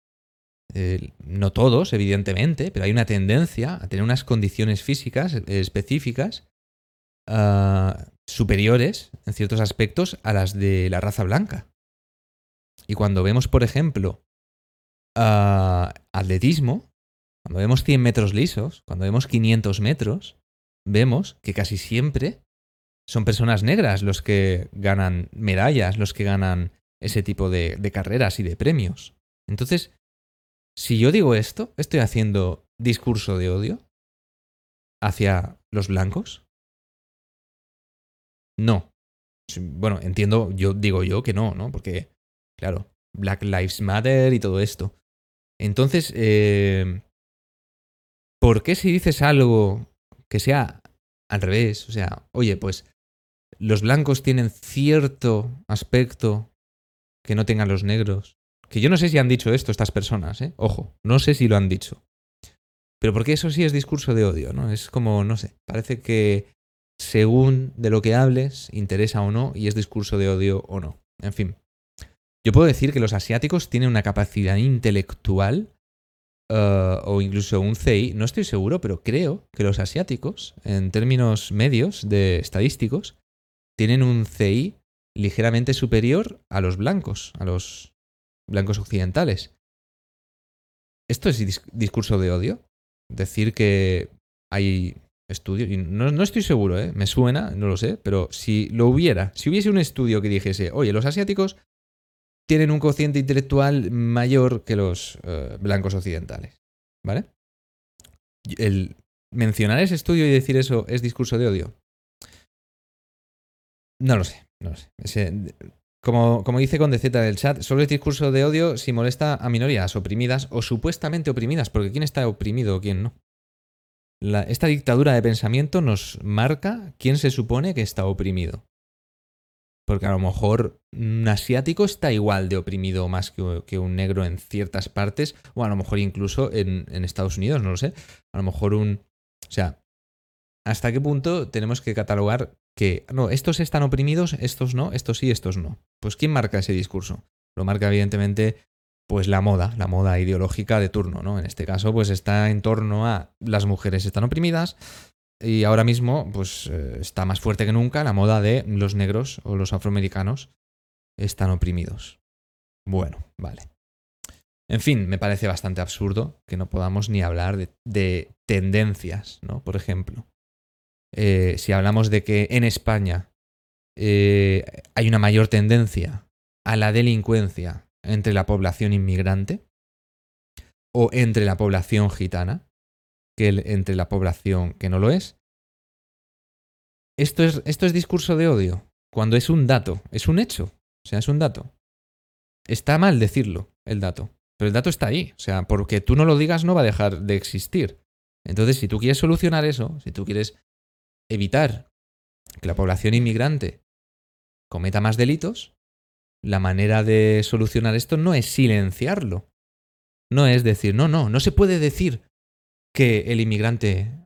eh, no todos, evidentemente, pero hay una tendencia a tener unas condiciones físicas específicas ah, superiores en ciertos aspectos a las de la raza blanca. Y cuando vemos, por ejemplo, ah, atletismo, cuando vemos 100 metros lisos, cuando vemos 500 metros, vemos que casi siempre son personas negras los que ganan medallas, los que ganan ese tipo de, carreras y de premios. Entonces, si yo digo esto, ¿estoy haciendo discurso de odio hacia los blancos? No. Bueno, entiendo, yo digo yo que no, ¿no? Porque, claro, Black Lives Matter y todo esto. Entonces, eh, ¿por qué si dices algo que sea al revés? O sea, oye, pues los blancos tienen cierto aspecto que no tengan los negros. Que yo no sé si han dicho esto estas personas, ¿eh? Ojo, no sé si lo han dicho. Pero porque eso sí es discurso de odio, ¿no? Es como, no sé, parece que según de lo que hables, interesa o no, y es discurso de odio o no. En fin. Yo puedo decir que los asiáticos tienen una capacidad intelectual eh, o incluso un CI, no estoy seguro, pero creo que los asiáticos, en términos medios de estadísticos, tienen un CI ligeramente superior a los blancos, a los blancos occidentales. ¿Esto es discurso de odio? Decir que hay estudios, y no, no, estoy seguro, ¿eh? me suena, no lo sé, pero si lo hubiera, si hubiese un estudio que dijese, oye, los asiáticos tienen un cociente intelectual mayor que los eh, blancos occidentales, ¿vale? El mencionar ese estudio y decir eso es discurso de odio. No lo sé, no sé. como, como dice con DZ del chat, solo es discurso de odio si molesta a minorías oprimidas o supuestamente oprimidas, porque ¿quién está oprimido o quién no? Esta dictadura de pensamiento nos marca quién se supone que está oprimido. Porque a lo mejor un asiático está igual de oprimido más que, un negro en ciertas partes, o a lo mejor incluso en, en Estados Unidos, no lo sé. A lo mejor un... O sea, ¿hasta qué punto tenemos que catalogar que, no, estos están oprimidos, estos no, estos sí, estos no. Pues ¿quién marca ese discurso? Lo marca evidentemente pues la moda, la moda ideológica de turno, ¿no? En este caso pues está en torno a las mujeres están oprimidas y ahora mismo pues eh, está más fuerte que nunca la moda de los negros o los afroamericanos están oprimidos. Bueno, vale. En fin, me parece bastante absurdo que no podamos ni hablar de, de tendencias, ¿no? Por ejemplo. Eh, si hablamos de que en España eh, hay una mayor tendencia a la delincuencia entre la población inmigrante o entre la población gitana que entre la población que no lo es. Esto es, esto es discurso de odio, cuando es un dato, es un hecho, o sea, es un dato. Está mal decirlo, el dato, pero el dato está ahí, o sea, porque tú no lo digas no va a dejar de existir. Entonces, si tú quieres solucionar eso, si tú quieres evitar que la población inmigrante cometa más delitos, la manera de solucionar esto no es silenciarlo. No es decir, no, no, no se puede decir que el inmigrante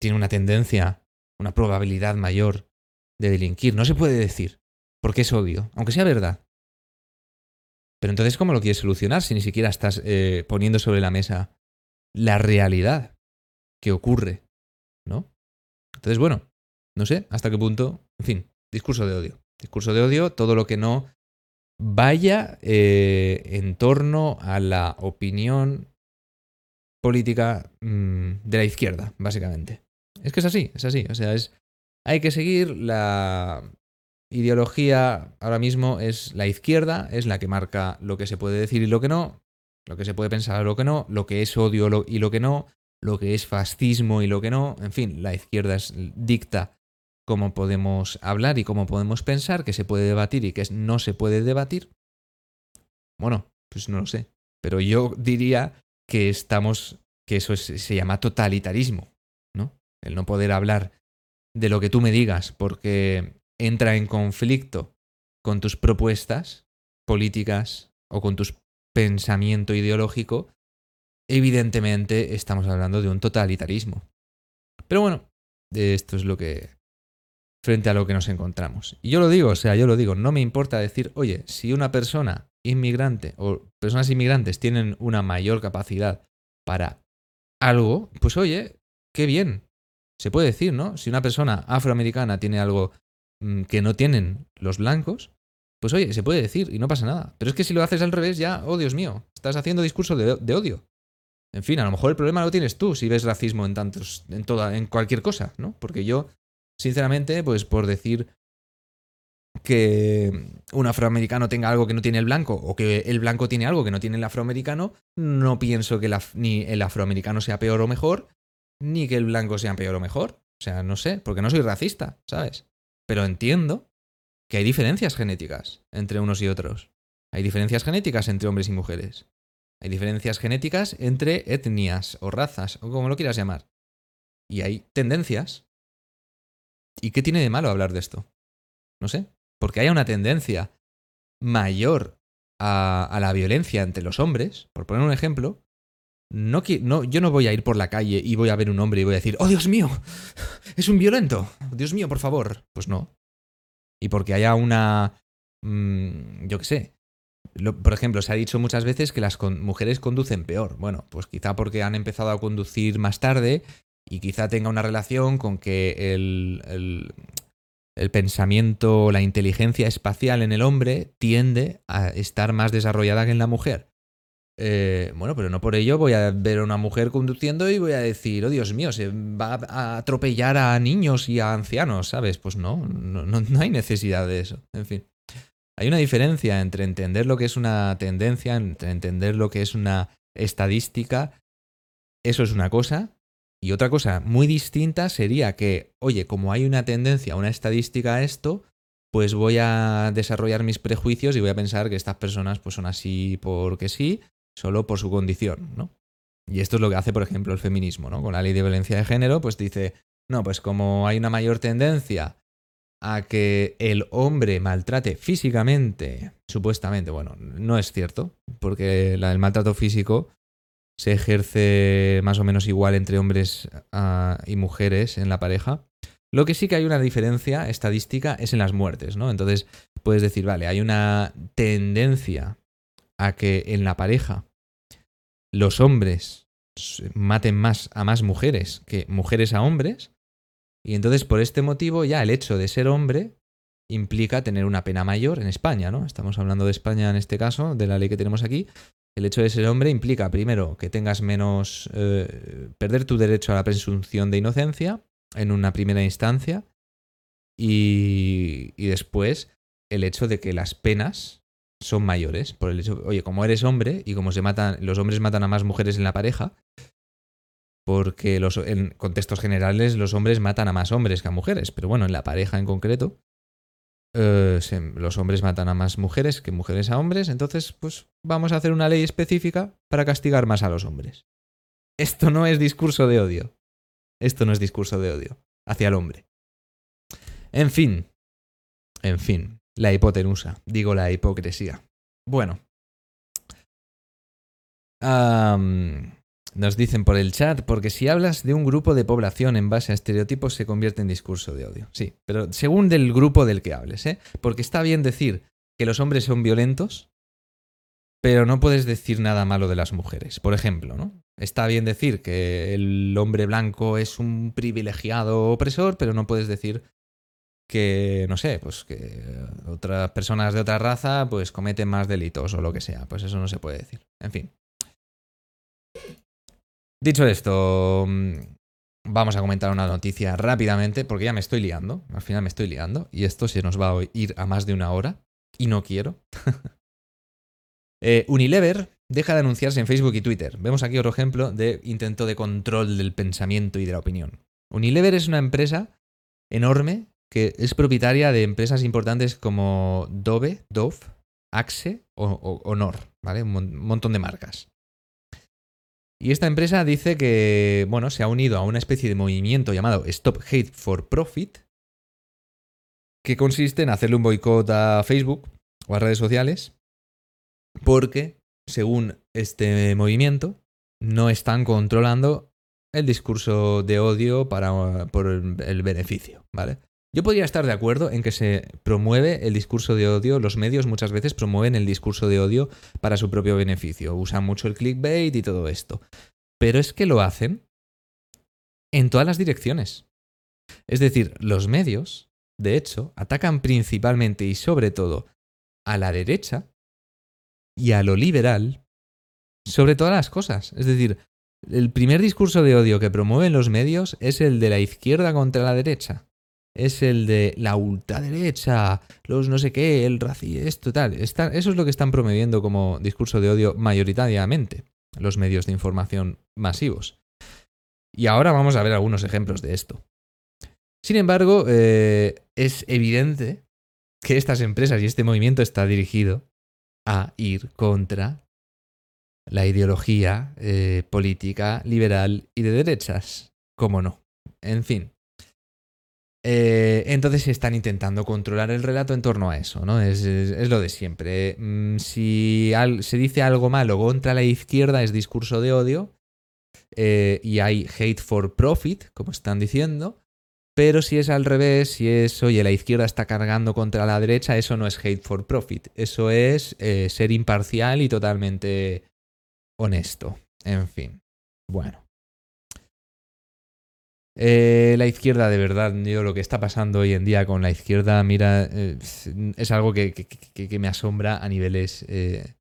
tiene una tendencia, una probabilidad mayor de delinquir. No se puede decir, porque es odio, aunque sea verdad. Pero entonces, ¿cómo lo quieres solucionar si ni siquiera estás eh, poniendo sobre la mesa la realidad que ocurre? ¿No? Entonces, bueno, no sé hasta qué punto, en fin, discurso de odio. Discurso de odio, todo lo que no vaya eh, en torno a la opinión política mm, de la izquierda, básicamente. Es que es así, es así. O sea, es, hay que seguir la ideología ahora mismo es la izquierda, es la que marca lo que se puede decir y lo que no, lo que se puede pensar y lo que no, lo que es odio y lo que no, lo que es fascismo y lo que no. En fin, la izquierda es, dicta cómo podemos hablar y cómo podemos pensar, que se puede debatir y que no se puede debatir. Bueno, pues no lo sé. Pero yo diría que estamos, que eso se llama totalitarismo, ¿no? El no poder hablar de lo que tú me digas porque entra en conflicto con tus propuestas políticas o con tu pensamiento ideológico, evidentemente estamos hablando de un totalitarismo. Pero bueno, esto es lo que frente a lo que nos encontramos. Y yo lo digo, o sea, yo lo digo, no me importa decir, oye, si una persona inmigrante o personas inmigrantes tienen una mayor capacidad para algo, pues oye, qué bien. Se puede decir, ¿no? Si una persona afroamericana tiene algo mm, que no tienen los blancos, pues oye, se puede decir y no pasa nada. Pero es que si lo haces al revés, ya, oh Dios mío, estás haciendo discurso de, de odio. En fin, a lo mejor el problema lo tienes tú si ves racismo en tantos, en toda, en cualquier cosa, ¿no? Porque yo Sinceramente, pues por decir que un afroamericano tenga algo que no tiene el blanco o que el blanco tiene algo que no tiene el afroamericano, no pienso que ni el afroamericano sea peor o mejor, ni que el blanco sea peor o mejor. O sea, no sé, porque no soy racista, ¿sabes? Pero entiendo que hay diferencias genéticas entre unos y otros. Hay diferencias genéticas entre hombres y mujeres. Hay diferencias genéticas entre etnias o razas, o como lo quieras llamar. Y hay tendencias ¿Y qué tiene de malo hablar de esto? No sé. Porque haya una tendencia mayor a, la violencia entre los hombres, por poner un ejemplo, no, no, yo no voy a ir por la calle y voy a ver un hombre y voy a decir, ¡Oh, Dios mío! ¡Es un violento! ¡Dios mío, por favor! Pues no. Y porque haya una... Mm, yo qué sé. por ejemplo, se ha dicho muchas veces que las mujeres conducen peor. Bueno, pues quizá porque han empezado a conducir más tarde y quizá tenga una relación con que el, el, pensamiento, la inteligencia espacial en el hombre tiende a estar más desarrollada que en la mujer. Eh, bueno, pero no por ello voy a ver a una mujer conduciendo y voy a decir, oh Dios mío, se va a atropellar a niños y a ancianos, ¿sabes? Pues no, no, no hay necesidad de eso. En fin. Hay una diferencia entre entender lo que es una tendencia, entre entender lo que es una estadística. Eso es una cosa. Y otra cosa muy distinta sería que, oye, como hay una tendencia, una estadística a esto, pues voy a desarrollar mis prejuicios y voy a pensar que estas personas pues son así porque sí, solo por su condición, ¿no? Y esto es lo que hace, por ejemplo, el feminismo, ¿no? Con la ley de violencia de género, pues dice, no, pues como hay una mayor tendencia a que el hombre maltrate físicamente, supuestamente, bueno, no es cierto, porque el maltrato físico se ejerce más o menos igual entre hombres ah, y mujeres en la pareja. Lo que sí que hay una diferencia estadística es en las muertes, ¿no? Entonces puedes decir, vale, hay una tendencia a que en la pareja los hombres maten más a más mujeres que mujeres a hombres. Y entonces por este motivo ya el hecho de ser hombre implica tener una pena mayor en España, ¿no? Estamos hablando de España en este caso, de la ley que tenemos aquí, el hecho de ser hombre implica, primero, que tengas menos. Eh, perder tu derecho a la presunción de inocencia en una primera instancia. Y, y, después, el hecho de que las penas son mayores. Por el hecho, oye, como eres hombre y como se matan. Los hombres matan a más mujeres en la pareja. Porque los, en contextos generales los hombres matan a más hombres que a mujeres. Pero bueno, en la pareja en concreto eh, los hombres matan a más mujeres que mujeres a hombres, entonces pues vamos a hacer una ley específica para castigar más a los hombres. Esto no es discurso de odio. Esto no es discurso de odio hacia el hombre. En fin, en fin, la hipotenusa, digo la hipocresía. Bueno. Nos dicen por el chat, porque si hablas de un grupo de población en base a estereotipos se convierte en discurso de odio. Sí, pero según del grupo del que hables, ¿eh? Porque está bien decir que los hombres son violentos, pero no puedes decir nada malo de las mujeres. Por ejemplo, ¿no? Está bien decir que el hombre blanco es un privilegiado opresor, pero no puedes decir que, no sé, pues que otras personas de otra raza pues cometen más delitos o lo que sea. Pues eso no se puede decir. En fin. Dicho esto, mm, vamos a comentar una noticia rápidamente, porque ya me estoy liando. Al final me estoy liando. Y esto se nos va a ir a más de una hora. Y no quiero. Eh, Unilever deja de anunciarse en Facebook y Twitter. Vemos aquí otro ejemplo de intento de control del pensamiento y de la opinión. Unilever es una empresa enorme que es propietaria de empresas importantes como Dove, Dove, Axe o, Honor. ¿vale? Un montón de marcas. Y esta empresa dice que, bueno, se ha unido a una especie de movimiento llamado Stop Hate for Profit, que consiste en hacerle un boicot a Facebook o a redes sociales, porque, según este movimiento, no están controlando el discurso de odio para, por el beneficio, ¿vale? Yo podría estar de acuerdo en que se promueve el discurso de odio, los medios muchas veces promueven el discurso de odio para su propio beneficio, usan mucho el clickbait y todo esto. Pero es que lo hacen en todas las direcciones. Es decir, los medios, de hecho, atacan principalmente y sobre todo a la derecha y a lo liberal sobre todas las cosas. Es decir, el primer discurso de odio que promueven los medios es el de la izquierda contra la derecha es el de la ultraderecha, los no sé qué, el racismo, tal. eso es lo que están promoviendo como discurso de odio mayoritariamente los medios de información masivos. Y ahora vamos a ver algunos ejemplos de esto. Sin embargo, eh, es evidente que estas empresas y este movimiento está dirigido a ir contra la ideología eh, política liberal y de derechas. ¿Cómo no? En fin, eh, entonces están intentando controlar el relato en torno a eso, ¿no? Es, lo de siempre. Mm, si se dice algo malo contra la izquierda es discurso de odio eh, y hay hate for profit, como están diciendo. Pero si es al revés, si es, oye, la izquierda está cargando contra la derecha, eso no es hate for profit. Eso es eh, ser imparcial y totalmente honesto. En fin. Bueno. Eh, la izquierda, de verdad, yo lo que está pasando hoy en día con la izquierda, mira, eh, es algo que, me asombra a niveles eh,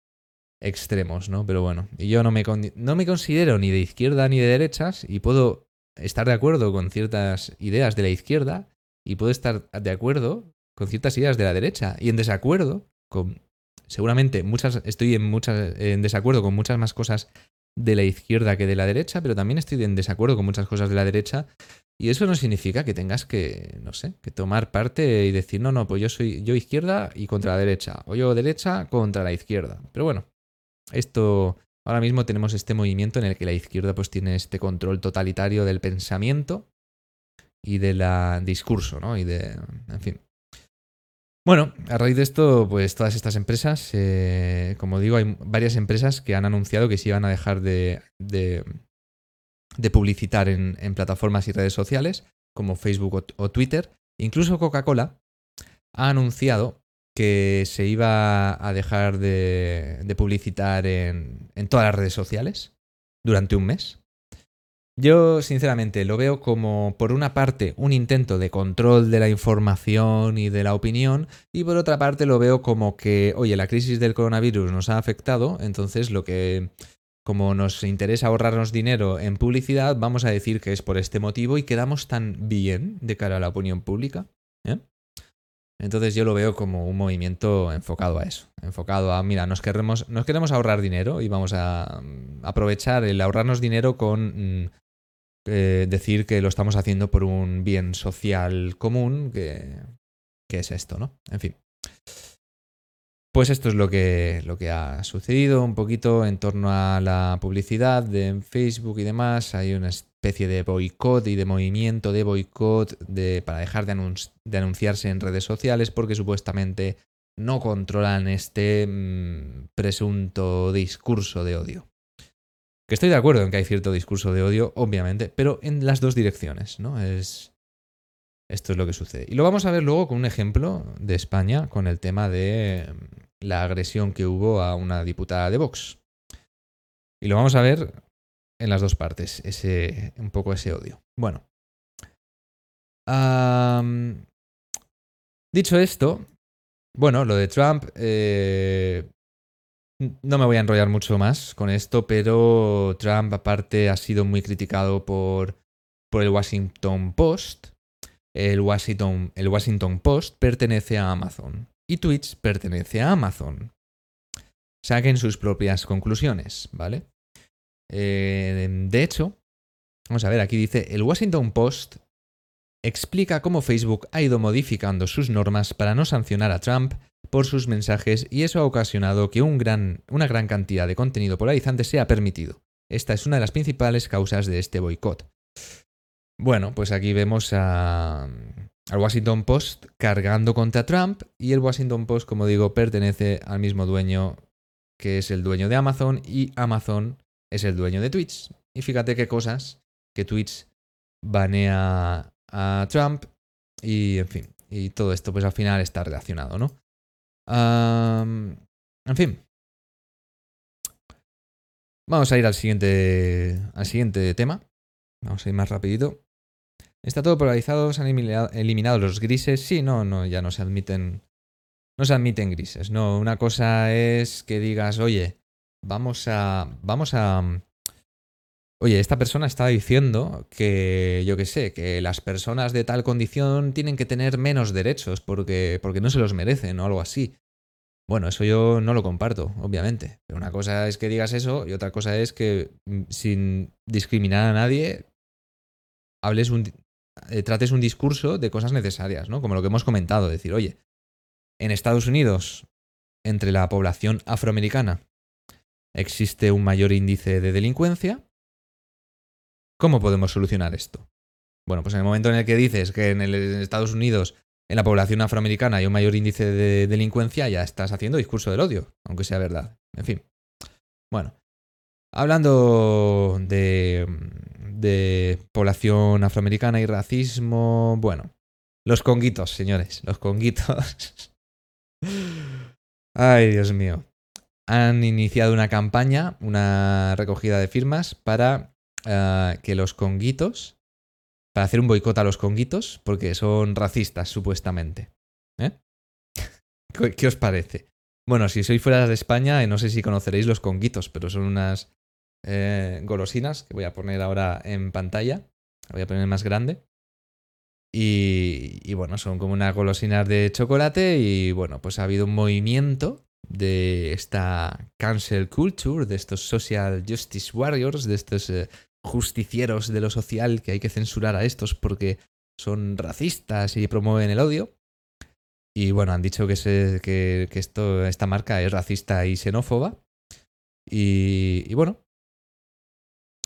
extremos, ¿no? Pero bueno, yo no me, no me considero ni de izquierda ni de derechas y puedo estar de acuerdo con ciertas ideas de la izquierda y puedo estar de acuerdo con ciertas ideas de la derecha y en desacuerdo con seguramente muchas estoy en muchas en desacuerdo con muchas más cosas de la izquierda que de la derecha, pero también estoy en desacuerdo con muchas cosas de la derecha. Y eso no significa que tengas que, no sé, que tomar parte y decir, no, no, pues yo soy yo izquierda y contra la derecha, o yo derecha contra la izquierda. Pero bueno, esto, ahora mismo tenemos este movimiento en el que la izquierda pues tiene este control totalitario del pensamiento y del discurso, ¿no? Y de, en fin. Bueno, a raíz de esto, pues todas estas empresas, eh, como digo, hay varias empresas que han anunciado que se iban a dejar de, de, publicitar en, plataformas y redes sociales, como Facebook o, Twitter. Incluso Coca-Cola ha anunciado que se iba a dejar de, de publicitar en, en todas las redes sociales durante un mes. Yo, sinceramente, lo veo como, por una parte, un intento de control de la información y de la opinión, y por otra parte lo veo como que, oye, la crisis del coronavirus nos ha afectado, entonces lo que, como nos interesa ahorrarnos dinero en publicidad, vamos a decir que es por este motivo y quedamos tan bien de cara a la opinión pública. ¿eh? Entonces yo lo veo como un movimiento enfocado a eso, enfocado a, mira, nos queremos, nos queremos ahorrar dinero y vamos a mm, aprovechar el ahorrarnos dinero con mm, eh, decir que lo estamos haciendo por un bien social común, que, es esto, ¿no? En fin. Pues esto es lo que, lo que ha sucedido un poquito en torno a la publicidad de Facebook y demás. Hay una especie de boicot y de movimiento de boicot de, para dejar de, de, anunciarse en redes sociales porque supuestamente no controlan este mm, presunto discurso de odio. Que estoy de acuerdo en que hay cierto discurso de odio, obviamente, pero en las dos direcciones, ¿no? Es. Esto es lo que sucede. Y lo vamos a ver luego con un ejemplo de España, con el tema de mm, la agresión que hubo a una diputada de Vox. Y lo vamos a ver en las dos partes, ese, un poco ese odio. Bueno. dicho esto, bueno, lo de Trump, eh, no me voy a enrollar mucho más con esto, pero Trump aparte ha sido muy criticado por, por el Washington Post. El Washington, el Washington Post pertenece a Amazon y Twitch pertenece a Amazon. Saquen sus propias conclusiones, ¿vale? Eh, de hecho, vamos a ver, aquí dice, el Washington Post explica cómo Facebook ha ido modificando sus normas para no sancionar a Trump por sus mensajes y eso ha ocasionado que una gran cantidad de contenido polarizante sea permitido. Esta es una de las principales causas de este boicot. Bueno, pues aquí vemos a, al Washington Post cargando contra Trump y el Washington Post, como digo, pertenece al mismo dueño que es el dueño de Amazon y Amazon es el dueño de Twitch. Y fíjate qué cosas que Twitch banea a Trump y en fin, y todo esto pues al final está relacionado, ¿no? En fin. Vamos a ir al siguiente, al siguiente tema. Vamos a ir más rapidito. Está todo polarizado, se han eliminado, los grises. Sí, no, no, ya no se admiten. No se admiten grises. No, una cosa es que digas, oye, vamos a. Vamos a. Oye, esta persona está diciendo que, yo qué sé, que las personas de tal condición tienen que tener menos derechos porque, porque no se los merecen o algo así. Bueno, eso yo no lo comparto, obviamente. Pero una cosa es que digas eso y otra cosa es que mm, sin discriminar a nadie hables un, eh, trates un discurso de cosas necesarias, ¿no? Como lo que hemos comentado, decir, oye, en Estados Unidos, entre la población afroamericana, existe un mayor índice de delincuencia. ¿Cómo podemos solucionar esto? Bueno, pues en el momento en el que dices que en, Estados Unidos, en la población afroamericana, hay un mayor índice de delincuencia, ya estás haciendo discurso del odio, aunque sea verdad. En fin. Bueno, hablando de, de población afroamericana y racismo. Bueno, los conguitos, señores, los conguitos. Ay, Dios mío. Han iniciado una campaña, una recogida de firmas para eh, que los conguitos, para hacer un boicot a los conguitos, porque son racistas, supuestamente. ¿Eh? ¿Qué os parece? Bueno, si sois fuera de España, no sé si conoceréis los conguitos, pero son unas eh, golosinas que voy a poner ahora en pantalla. voy a poner más grande. Y, bueno, son como unas golosinas de chocolate y bueno, pues ha habido un movimiento de esta cancel culture, de estos social justice warriors, de estos eh, justicieros de lo social que hay que censurar a estos porque son racistas y promueven el odio. Y bueno, han dicho que, que, esto, esta marca es racista y xenófoba. y bueno,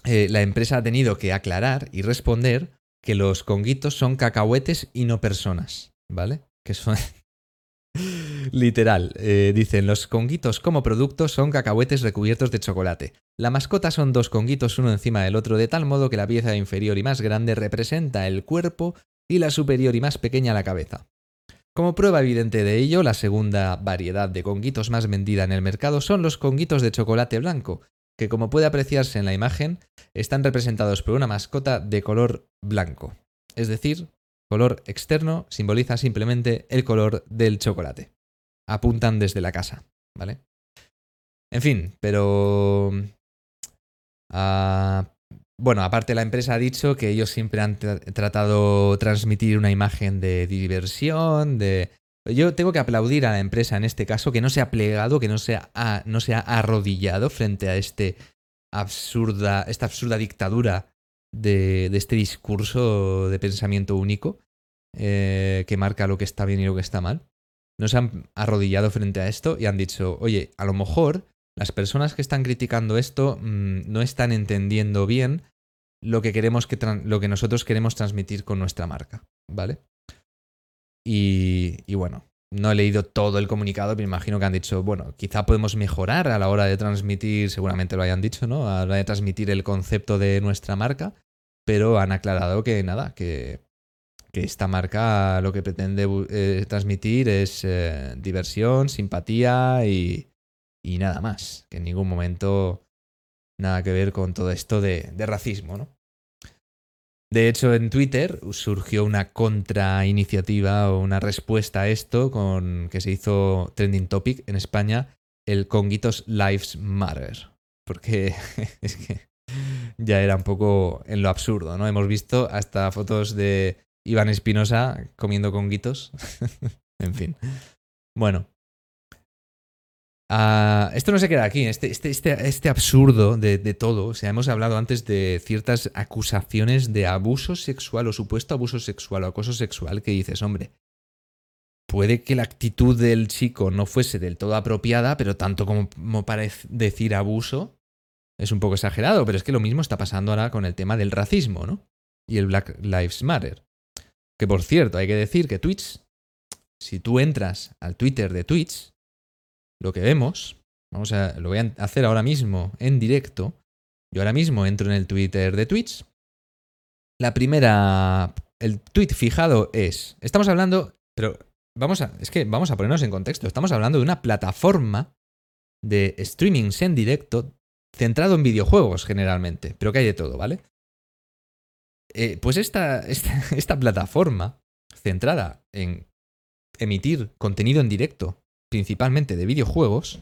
eh, la empresa ha tenido que aclarar y responder que los conguitos son cacahuetes y no personas, ¿vale? Que son... Literal, eh, dicen, los conguitos como producto son cacahuetes recubiertos de chocolate. La mascota son dos conguitos uno encima del otro, de tal modo que la pieza inferior y más grande representa el cuerpo y la superior y más pequeña la cabeza. Como prueba evidente de ello, la segunda variedad de conguitos más vendida en el mercado son los conguitos de chocolate blanco, que como puede apreciarse en la imagen, están representados por una mascota de color blanco. Es decir, color externo simboliza simplemente el color del chocolate. Apuntan desde la casa, ¿vale? En fin, pero... Ah, bueno, aparte la empresa ha dicho que ellos siempre han tratado de transmitir una imagen de diversión, de yo tengo que aplaudir a la empresa en este caso que no se ha plegado, que no se ha, arrodillado frente a este absurda, esta absurda dictadura de, este discurso de pensamiento único eh, que marca lo que está bien y lo que está mal. No se han arrodillado frente a esto y han dicho, oye, a lo mejor las personas que están criticando esto mm, no están entendiendo bien lo que queremos que lo que nosotros queremos transmitir con nuestra marca, ¿vale? Y, bueno, no he leído todo el comunicado, pero imagino que han dicho, bueno, quizá podemos mejorar a la hora de transmitir, seguramente lo hayan dicho, ¿no? A la hora de transmitir el concepto de nuestra marca, pero han aclarado que nada, que, esta marca lo que pretende eh, transmitir es eh, diversión, simpatía y, y, nada más, que en ningún momento nada que ver con todo esto de, racismo, ¿no? De hecho, en Twitter surgió una contrainiciativa o una respuesta a esto con que se hizo trending topic en España, el Conguitos Lives Matter. Porque es que ya era un poco en lo absurdo, ¿no? Hemos visto hasta fotos de Iván Espinosa comiendo conguitos. en fin. Bueno, Ah, esto no se queda aquí, este, este, este, este absurdo de, todo. O sea, hemos hablado antes de ciertas acusaciones de abuso sexual o supuesto abuso sexual o acoso sexual que dices, hombre, puede que la actitud del chico no fuese del todo apropiada, pero tanto como, para decir abuso, es un poco exagerado, pero es que lo mismo está pasando ahora con el tema del racismo, ¿no? Y el Black Lives Matter. Que por cierto, hay que decir que Twitch, si tú entras al Twitter de Twitch, lo que vemos, vamos a, lo voy a hacer ahora mismo en directo. Yo ahora mismo entro en el Twitter de Twitch. La primera, el tweet fijado es, estamos hablando, pero vamos a, es que vamos a ponernos en contexto. Estamos hablando de una plataforma de streamings en directo centrado en videojuegos generalmente, pero que hay de todo, ¿vale? Eh, pues esta, esta, plataforma centrada en emitir contenido en directo, principalmente de videojuegos,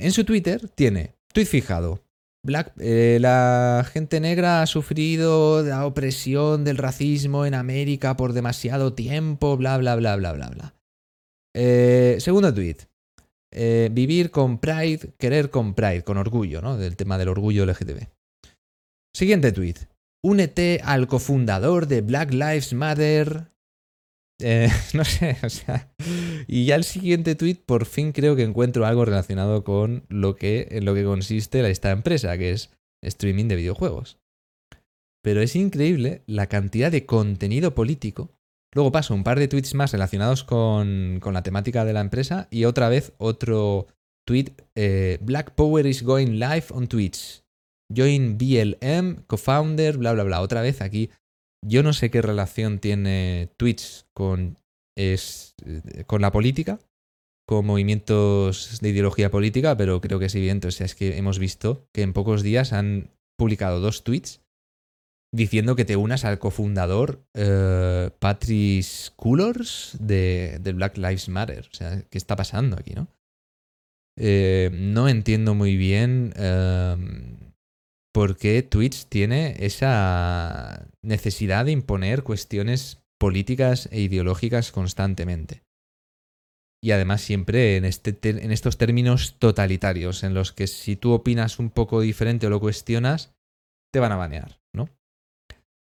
en su Twitter tiene tweet fijado. Black, eh, la gente negra ha sufrido la opresión del racismo en América por demasiado tiempo, bla, bla, bla, bla, bla, bla. Eh, segundo tweet. vivir con pride, querer con pride, con orgullo, ¿no? Del tema del orgullo LGTB. Siguiente tweet. Únete al cofundador de Black Lives Matter. Eh, no sé, o sea. Y ya el siguiente tweet, por fin creo que encuentro algo relacionado con lo que, en lo que consiste esta empresa, que es streaming de videojuegos. Pero es increíble la cantidad de contenido político. Luego paso un par de tweets más relacionados con, con la temática de la empresa y otra vez otro tweet. Eh, Black Power is going live on Twitch. Join BLM, co-founder, bla, bla, bla. Otra vez aquí, yo no sé qué relación tiene Twitch con, es, eh, con la política, con movimientos de ideología política, pero creo que es evidente. O sea, es que hemos visto que en pocos días han publicado dos tweets diciendo que te unas al cofundador uh, Patrice de, Black Lives Matter. O sea, ¿qué está pasando aquí, no? Eh, no entiendo muy bien por qué Twitch tiene esa necesidad de imponer cuestiones políticas e ideológicas constantemente. Y además siempre en, este en estos términos totalitarios, en los que si tú opinas un poco diferente o lo cuestionas, te van a banear, ¿no?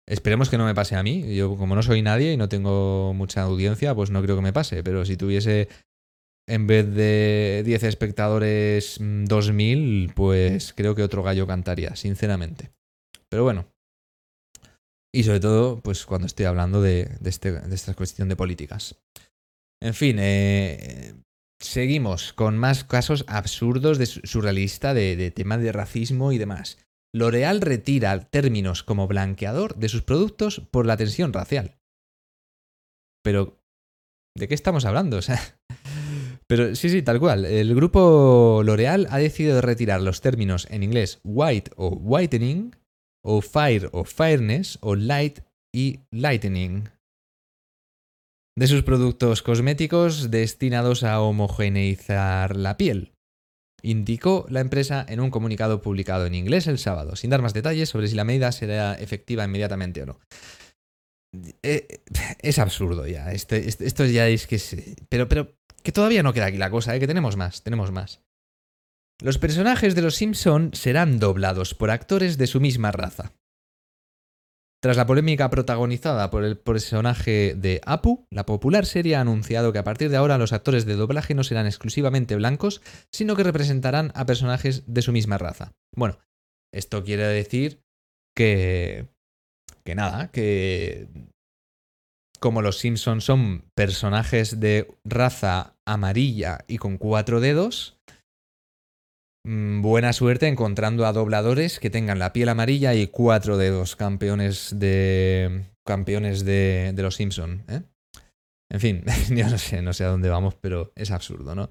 Esperemos que no me pase a mí. Yo, como no soy nadie y no tengo mucha audiencia, pues no creo que me pase. Pero si tuviese en vez de 10 espectadores, 2000, mm, pues creo que otro gallo cantaría, sinceramente. Pero bueno. Y sobre todo, pues cuando estoy hablando de, este, de esta cuestión de políticas. En fin, eh, seguimos con más casos absurdos de surrealista de, tema de racismo y demás. L'Oreal retira términos como blanqueador de sus productos por la tensión racial. Pero, ¿de qué estamos hablando? O sea, pero sí, sí, tal cual. El grupo L'Oreal ha decidido retirar los términos en inglés white o whitening, o fire o fireness, o light y lightening de sus productos cosméticos destinados a homogeneizar la piel. Indicó la empresa en un comunicado publicado en inglés el sábado, sin dar más detalles sobre si la medida será efectiva inmediatamente o no. Eh, es absurdo ya. Este, este, esto ya es que. Pero, pero que todavía no queda aquí la cosa, ¿eh? que tenemos más, tenemos más. Los personajes de Los Simpson serán doblados por actores de su misma raza. Tras la polémica protagonizada por el personaje de Apu, la popular serie ha anunciado que a partir de ahora los actores de doblaje no serán exclusivamente blancos, sino que representarán a personajes de su misma raza. Bueno, esto quiere decir que... que nada, que como los Simpsons son personajes de raza amarilla y con cuatro dedos, mm, buena suerte encontrando a dobladores que tengan la piel amarilla y cuatro dedos, campeones de campeones de, los Simpsons. ¿eh? En fin, yo no sé, no sé a dónde vamos, pero es absurdo, ¿no?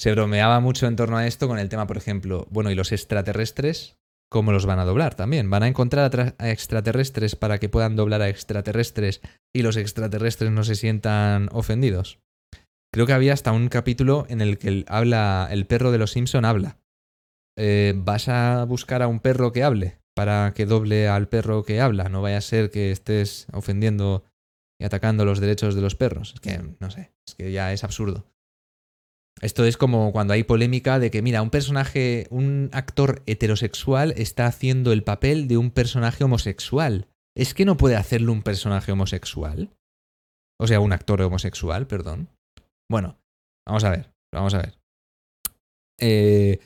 Se bromeaba mucho en torno a esto con el tema, por ejemplo, bueno, y los extraterrestres, cómo los van a doblar también. Van a encontrar a, extraterrestres para que puedan doblar a extraterrestres y los extraterrestres no se sientan ofendidos. Creo que había hasta un capítulo en el que el, habla, el perro de los Simpson habla. Eh, ¿Vas a buscar a un perro que hable para que doble al perro que habla? No vaya a ser que estés ofendiendo y atacando los derechos de los perros. Es que, no sé, es que ya es absurdo. Esto es como cuando hay polémica de que, mira, un personaje, un actor heterosexual está haciendo el papel de un personaje homosexual. ¿Es que no puede hacerlo un personaje homosexual? O sea, un actor homosexual, perdón. Bueno, vamos a ver, vamos a ver. Eh,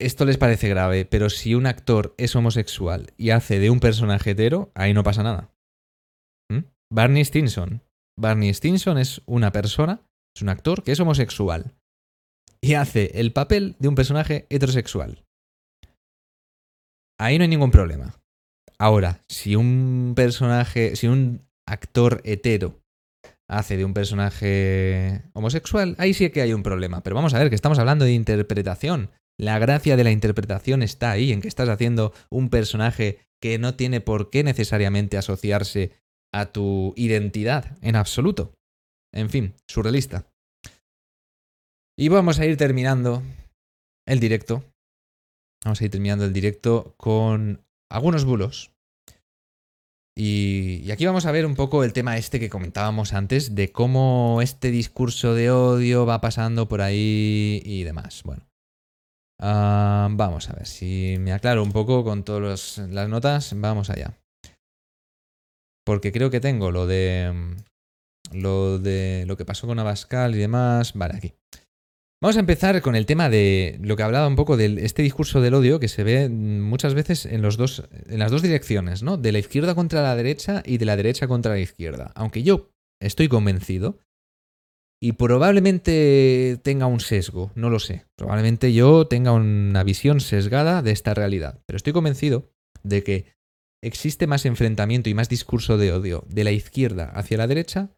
esto les parece grave, pero si un actor es homosexual y hace de un personaje hetero, ahí no pasa nada. ¿Mm? Barney Stinson. Barney Stinson es una persona, es un actor que es homosexual y hace el papel de un personaje heterosexual. Ahí no hay ningún problema. Ahora, si un personaje, si un actor hetero hace de un personaje homosexual, ahí sí que hay un problema. Pero vamos a ver que estamos hablando de interpretación. La gracia de la interpretación está ahí, en que estás haciendo un personaje que no tiene por qué necesariamente asociarse a tu identidad en absoluto. En fin, surrealista. Y vamos a ir terminando el directo. Vamos a ir terminando el directo con algunos bulos. Y, aquí vamos a ver un poco el tema este que comentábamos antes, de cómo este discurso de odio va pasando por ahí y demás. Bueno, ah, vamos a ver si me aclaro un poco con todas las notas. Vamos allá. Porque creo que tengo lo de lo de lo que pasó con Abascal y demás. Vale, aquí. Vamos a empezar con el tema de lo que hablaba un poco de este discurso del odio que se ve muchas veces en, las dos direcciones, ¿no? De la izquierda contra la derecha y de la derecha contra la izquierda. Aunque yo estoy convencido y probablemente tenga un sesgo, no lo sé. Probablemente yo tenga una visión sesgada de esta realidad. Pero estoy convencido de que existe más enfrentamiento y más discurso de odio de la izquierda hacia la derecha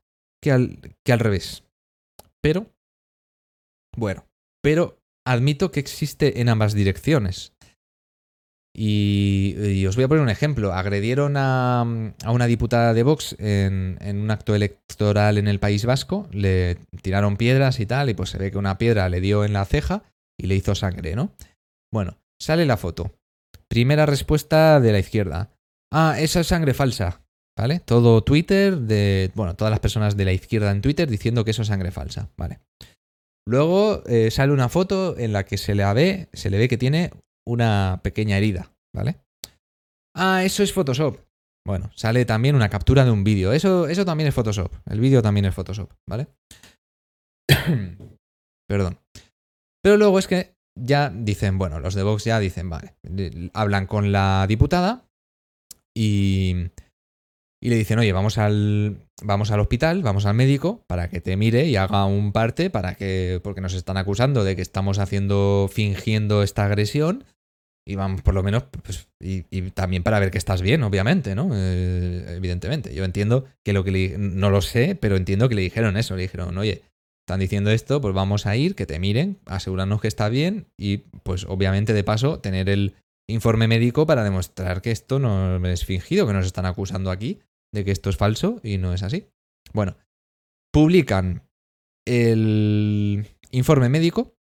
que al, que al revés. Pero bueno, pero admito que existe en ambas direcciones. Y, os voy a poner un ejemplo. Agredieron a, una diputada de Vox en, un acto electoral en el País Vasco, le tiraron piedras y tal, y pues se ve que una piedra le dio en la ceja y le hizo sangre, ¿no? Bueno, sale la foto. Primera respuesta de la izquierda. Ah, esa es sangre falsa. ¿Vale? Todo Twitter de. Bueno, todas las personas de la izquierda en Twitter diciendo que eso es sangre falsa. Vale. Luego eh, sale una foto en la que se le ve, se le ve que tiene una pequeña herida, ¿vale? Ah, eso es Photoshop. Bueno, sale también una captura de un vídeo. Eso, eso también es Photoshop. El vídeo también es Photoshop, ¿vale? Perdón. Pero luego es que ya dicen, bueno, los de Vox ya dicen, vale, hablan con la diputada y y le dicen, oye, vamos al, vamos al hospital, vamos al médico para que te mire y haga un parte para que, porque nos están acusando de que estamos haciendo, fingiendo esta agresión. Y vamos, por lo menos, pues, y, también para ver que estás bien, obviamente, ¿no? Eh, evidentemente. Yo entiendo que lo que le, no lo sé, pero entiendo que le dijeron eso. Le dijeron, oye, están diciendo esto, pues vamos a ir, que te miren, asegurarnos que está bien y, pues, obviamente, de paso, tener el, informe médico para demostrar que esto no es fingido, que nos están acusando aquí de que esto es falso y no es así. Bueno, publican el informe médico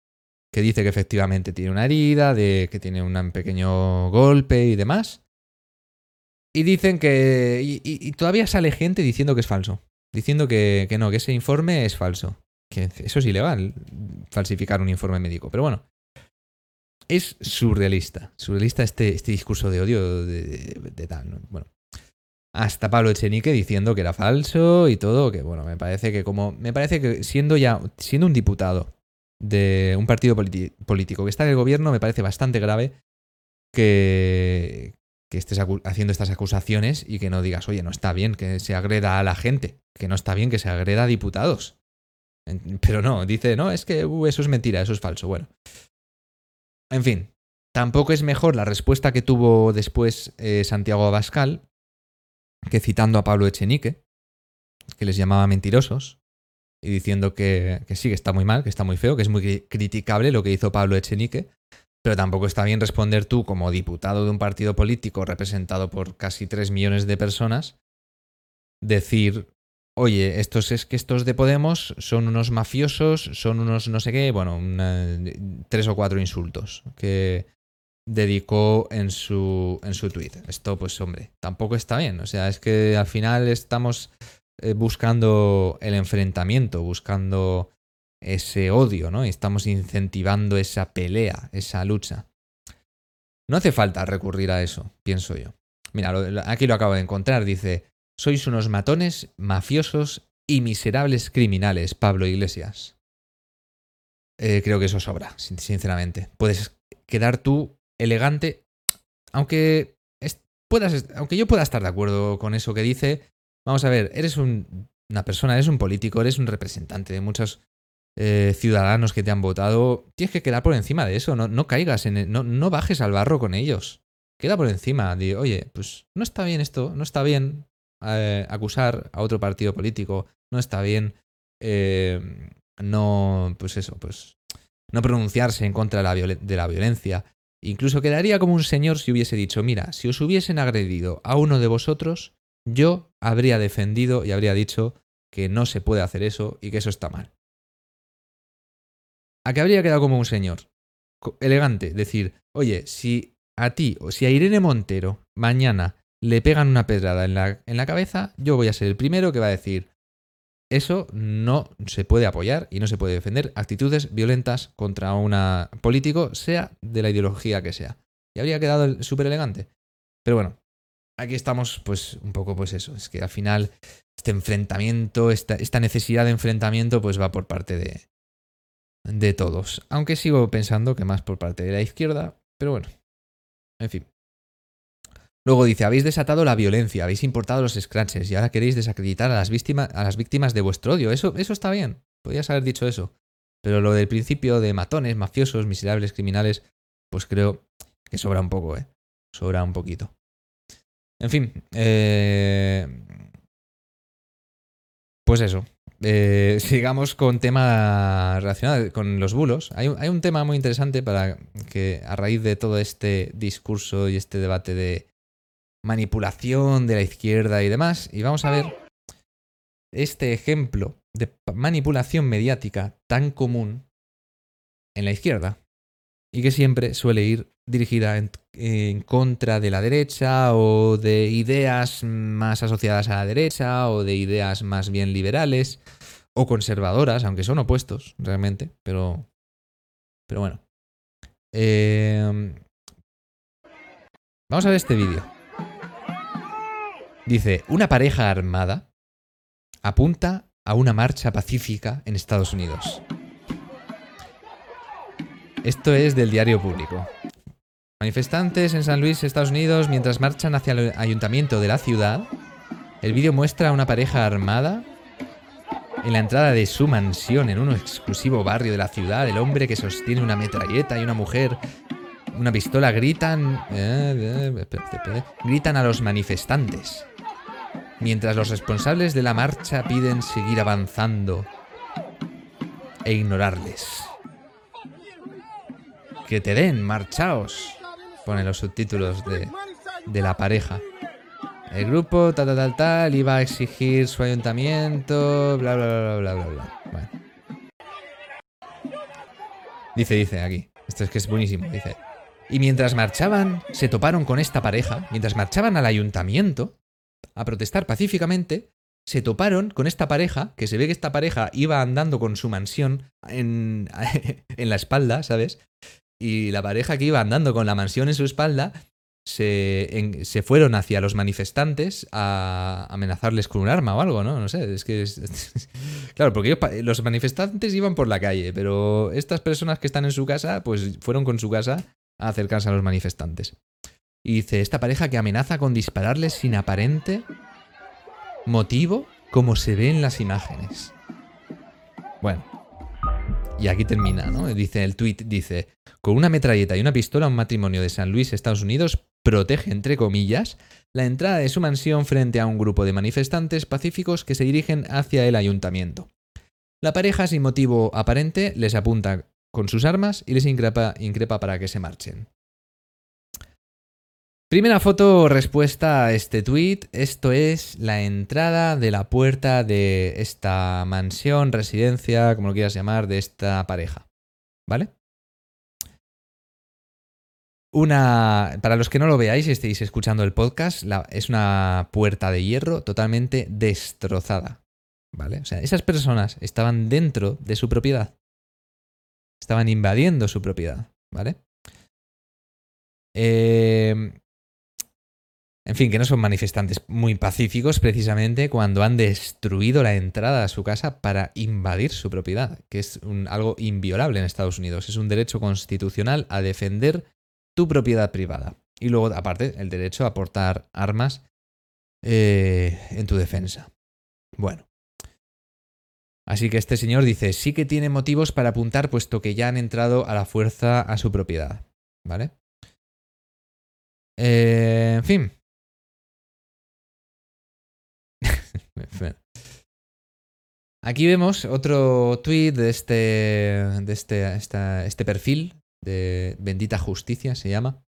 que dice que efectivamente tiene una herida, de que tiene un pequeño golpe y demás. Y dicen que... Y, todavía sale gente diciendo que es falso. Diciendo que, que no, que ese informe es falso. Que eso es ilegal, falsificar un informe médico. Pero bueno, es surrealista. Surrealista este, este discurso de odio de. Bueno. Hasta Pablo Echenique diciendo que era falso y todo, que bueno, me parece que como. Me parece que siendo ya. siendo un diputado de un partido político que está en el gobierno, me parece bastante grave que, que estés haciendo estas acusaciones y que no digas, oye, no está bien que se agreda a la gente, que no está bien que se agreda a diputados. Pero no, dice, no, es que uh, eso es mentira, eso es falso. Bueno, en fin, tampoco es mejor la respuesta que tuvo después eh, Santiago Abascal, que citando a Pablo Echenique, que les llamaba mentirosos, y diciendo que, sí, que está muy mal, que está muy feo, que es muy criticable lo que hizo Pablo Echenique, pero tampoco está bien responder tú como diputado de un partido político representado por casi 3 millones de personas, decir oye, estos es que estos de Podemos son unos mafiosos, son unos no sé qué, bueno, tres o cuatro insultos que dedicó en su, en su tweet. Esto, pues, hombre, tampoco está bien. O sea, es que al final estamos eh, buscando el enfrentamiento, buscando ese odio, ¿no? Y estamos incentivando esa pelea, esa lucha. No hace falta recurrir a eso, pienso yo. Mira, aquí lo acabo de encontrar, dice, Sois unos matones, mafiosos y miserables criminales, Pablo Iglesias. Eh, creo que eso sobra, sinceramente. Puedes quedar tú elegante, aunque, puedas, aunque yo pueda estar de acuerdo con eso que dice. Vamos a ver, eres una persona, eres un político, eres un representante de muchos eh, ciudadanos que te han votado. Tienes que quedar por encima de eso, no, no caigas en... El, no, bajes al barro con ellos. Queda por encima, de, oye, pues no está bien esto, no está bien eh, acusar a otro partido político, no está bien eh, no, pues eso, pues no pronunciarse en contra de la, de la violencia. Incluso quedaría como un señor si hubiese dicho, mira, si os hubiesen agredido a uno de vosotros, yo habría defendido y habría dicho que no se puede hacer eso y que eso está mal. ¿A qué habría quedado como un señor? Elegante, decir, oye, si a ti o si a Irene Montero mañana le pegan una pedrada en la, en la cabeza, yo voy a ser el primero que va a decir, eso no se puede apoyar y no se puede defender actitudes violentas contra un político, sea de la ideología que sea. Y habría quedado súper elegante. Pero bueno, aquí estamos, pues, un poco, pues eso. Es que al final, este enfrentamiento, esta, esta necesidad de enfrentamiento, pues va por parte de, de todos. Aunque sigo pensando que más por parte de la izquierda, pero bueno. En fin. Luego dice, habéis desatado la violencia, habéis importado los scratches y ahora queréis desacreditar a las, víctimas, a las víctimas de vuestro odio. Eso, eso está bien, podrías haber dicho eso. Pero lo del principio de matones, mafiosos, miserables, criminales, pues creo que sobra un poco, ¿eh? Sobra un poquito. En fin, eh... pues eso. Eh, sigamos con tema relacionado con los bulos. Hay, hay un tema muy interesante para que a raíz de todo este discurso y este debate de manipulación de la izquierda y demás. Y vamos a ver este ejemplo de manipulación mediática tan común en la izquierda y que siempre suele ir dirigida en, contra de la derecha o de ideas más asociadas a la derecha o de ideas más bien liberales o conservadoras, aunque son opuestos realmente, pero, pero bueno. Eh, vamos a ver este vídeo. Dice, una pareja armada apunta a una marcha pacífica en Estados Unidos. Esto es del diario público. Manifestantes en San Luis, Estados Unidos, mientras marchan hacia el ayuntamiento de la ciudad. El vídeo muestra a una pareja armada en la entrada de su mansión en un exclusivo barrio de la ciudad. El hombre que sostiene una metralleta y una mujer una pistola gritan eh, eh, gritan a los manifestantes mientras los responsables de la marcha piden seguir avanzando e ignorarles. Que te den, marchaos, ponen los subtítulos de, la pareja. El grupo tal, tal, tal, tal, iba a exigir su ayuntamiento, bla, bla, bla, bla, bla, bla. Dice, dice aquí. Esto es que es buenísimo. Dice. Y mientras marchaban, se toparon con esta pareja. Mientras marchaban al ayuntamiento, a protestar pacíficamente, se toparon con esta pareja, que se ve que esta pareja iba andando con su mansión en, en la espalda, ¿sabes? Y la pareja que iba andando con la mansión en su espalda se, se, fueron hacia los manifestantes a amenazarles con un arma o algo, ¿no? No sé, es que... claro, porque los manifestantes iban por la calle, pero estas personas que están en su casa, pues fueron con su casa a acercarse a los manifestantes. Y dice, esta pareja que amenaza con dispararles sin aparente motivo, como se ve en las imágenes. Bueno, y aquí termina, ¿no? Dice el tweet, dice, con una metralleta y una pistola, un matrimonio de San Luis, Estados Unidos, protege, entre comillas, la entrada de su mansión frente a un grupo de manifestantes pacíficos que se dirigen hacia el ayuntamiento. La pareja, sin motivo aparente, les apunta con sus armas y les increpa, increpa para que se marchen. Primera foto respuesta a este tweet. Esto es la entrada de la puerta de esta mansión, residencia, como lo quieras llamar, de esta pareja. ¿Vale? Una. Para los que no lo veáis y estéis escuchando el podcast, es una puerta de hierro totalmente destrozada. ¿Vale? O sea, esas personas estaban dentro de su propiedad. Estaban invadiendo su propiedad. ¿Vale? Eh, En fin, que no son manifestantes muy pacíficos precisamente cuando han destruido la entrada a su casa para invadir su propiedad, que es algo inviolable en Estados Unidos. Es un derecho constitucional a defender tu propiedad privada. Y luego, aparte, el derecho a portar armas eh, en tu defensa. Bueno. Así que este señor dice, sí que tiene motivos para apuntar puesto que ya han entrado a la fuerza a su propiedad. ¿Vale? Eh, en fin. Aquí vemos otro tweet de este, de este, este perfil de Bendita Justicia, se llama.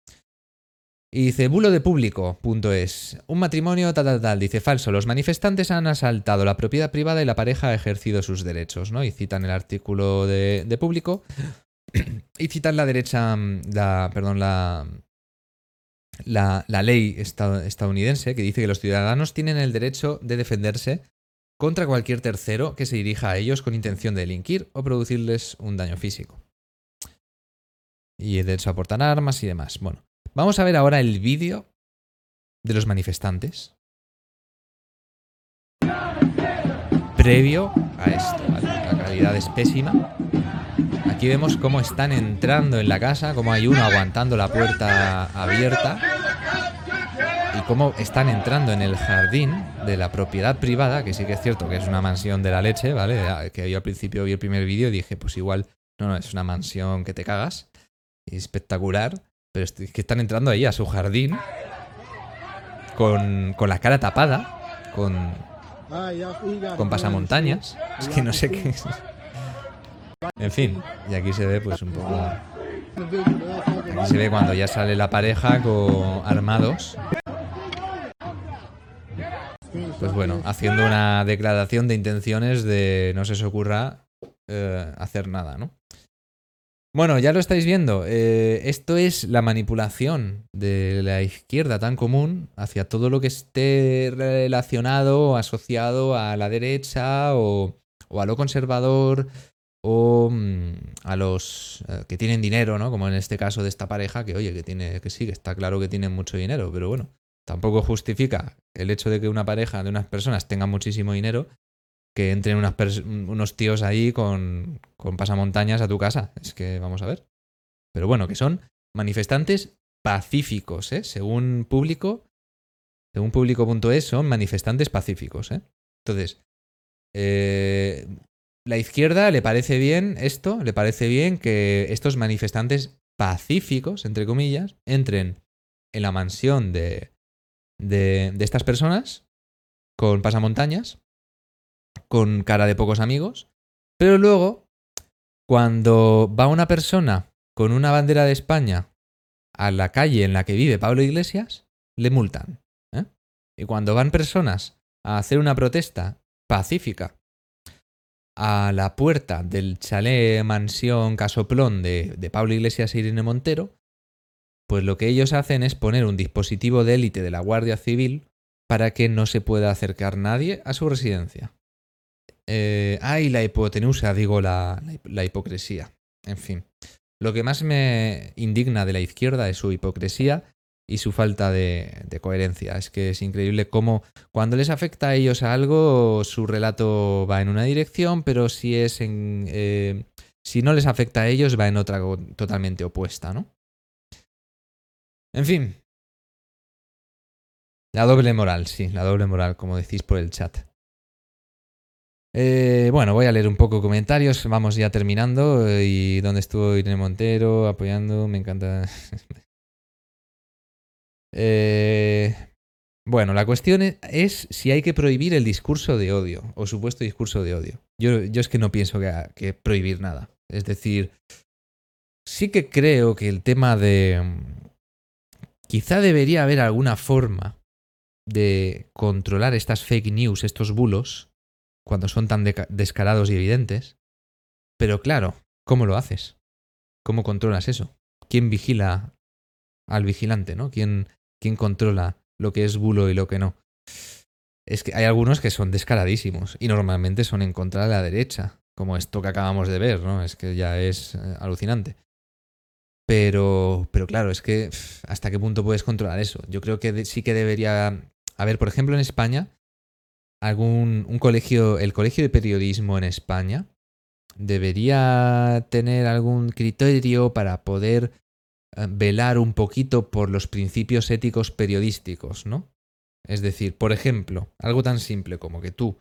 Y dice, bulo de público, punto es. Un matrimonio tal, tal, tal. Dice, falso, los manifestantes han asaltado la propiedad privada y la pareja ha ejercido sus derechos, ¿no? Y citan el artículo de, de público. y citan la derecha, la, perdón, la, la, ley estadounidense que dice que los ciudadanos tienen el derecho de defenderse contra cualquier tercero que se dirija a ellos con intención de delinquir o producirles un daño físico. Y el derecho a portar armas y demás. Bueno, Vamos a ver ahora el vídeo de los manifestantes. Previo a esto, calidad es pésima. Aquí vemos cómo están entrando en la casa, cómo hay uno aguantando la puerta abierta y cómo están entrando en el jardín de la propiedad privada, que sí que es cierto que es una mansión de la leche, ¿vale? Que yo al principio vi el primer vídeo y dije, pues igual, no, no, es una mansión que te cagas. Espectacular. Pero es que están entrando ahí a su jardín con, con la cara tapada, con, con pasamontañas. Es que no sé qué es. En fin, y aquí se ve pues un poco... Aquí se ve cuando ya sale la pareja con armados. Pues bueno, haciendo una declaración de intenciones de no se os ocurra eh, hacer nada, ¿no? Bueno, ya lo estáis viendo. Eh, esto es la manipulación de la izquierda tan común hacia todo lo que esté relacionado o asociado a la derecha o, a lo conservador o mm, a los eh, que tienen dinero, ¿no? Como en este caso de esta pareja, que oye, que tiene, que sí, que está claro que tienen mucho dinero, pero bueno, tampoco justifica el hecho de que una pareja de unas personas tenga muchísimo dinero que entren unos tíos ahí con, con pasamontañas a tu casa. Es que vamos a ver. Pero bueno, que son manifestantes pacíficos, ¿eh? Según público, según público.es, son manifestantes pacíficos, ¿eh? Entonces, eh, la izquierda le parece bien esto, le parece bien que estos manifestantes pacíficos, entre comillas, entren en la mansión de, de, de estas personas con pasamontañas con cara de pocos amigos, pero luego, cuando va una persona con una bandera de España a la calle en la que vive Pablo Iglesias, le multan. ¿eh? Y cuando van personas a hacer una protesta pacífica a la puerta del chalet mansión casoplón de, de Pablo Iglesias e Irene Montero, pues lo que ellos hacen es poner un dispositivo de élite de la Guardia Civil para que no se pueda acercar nadie a su residencia. Eh, ay, la hipotenusa, digo, la, hipocresía. En fin. Lo que más me indigna de la izquierda es su hipocresía y su falta de, coherencia. Es que es increíble cómo cuando les afecta a ellos algo, su relato va en una dirección, pero si es en. Eh, si no les afecta a ellos, va en otra totalmente opuesta, ¿no? En fin. La doble moral, sí, la doble moral, como decís por el chat. Eh, bueno, voy a leer un poco comentarios. Vamos ya terminando. ¿Y dónde estuvo Irene Montero apoyando? Me encanta. Eh, bueno, la cuestión es si hay que prohibir el discurso de odio o supuesto discurso de odio. Yo, yo es que no pienso que, que prohibir nada. Es decir, sí que creo que el tema de... Quizá debería haber alguna forma de controlar estas fake news, estos bulos, cuando son tan descarados y evidentes. Pero claro, ¿cómo lo haces? ¿Cómo controlas eso? ¿Quién vigila al vigilante, no? ¿Quién, quién controla lo que es bulo y lo que no? Es que hay algunos que son descaradísimos y normalmente son en contra de la derecha, como esto que acabamos de ver, ¿no? Es que ya es eh, alucinante. Pero, pero claro, es que hasta qué punto puedes controlar eso. Yo creo que sí que debería haber, por ejemplo, en España, algún un colegio, el colegio de periodismo en España debería tener algún criterio para poder eh, velar un poquito por los principios éticos periodísticos, ¿no? Es decir, por ejemplo, algo tan simple como que tú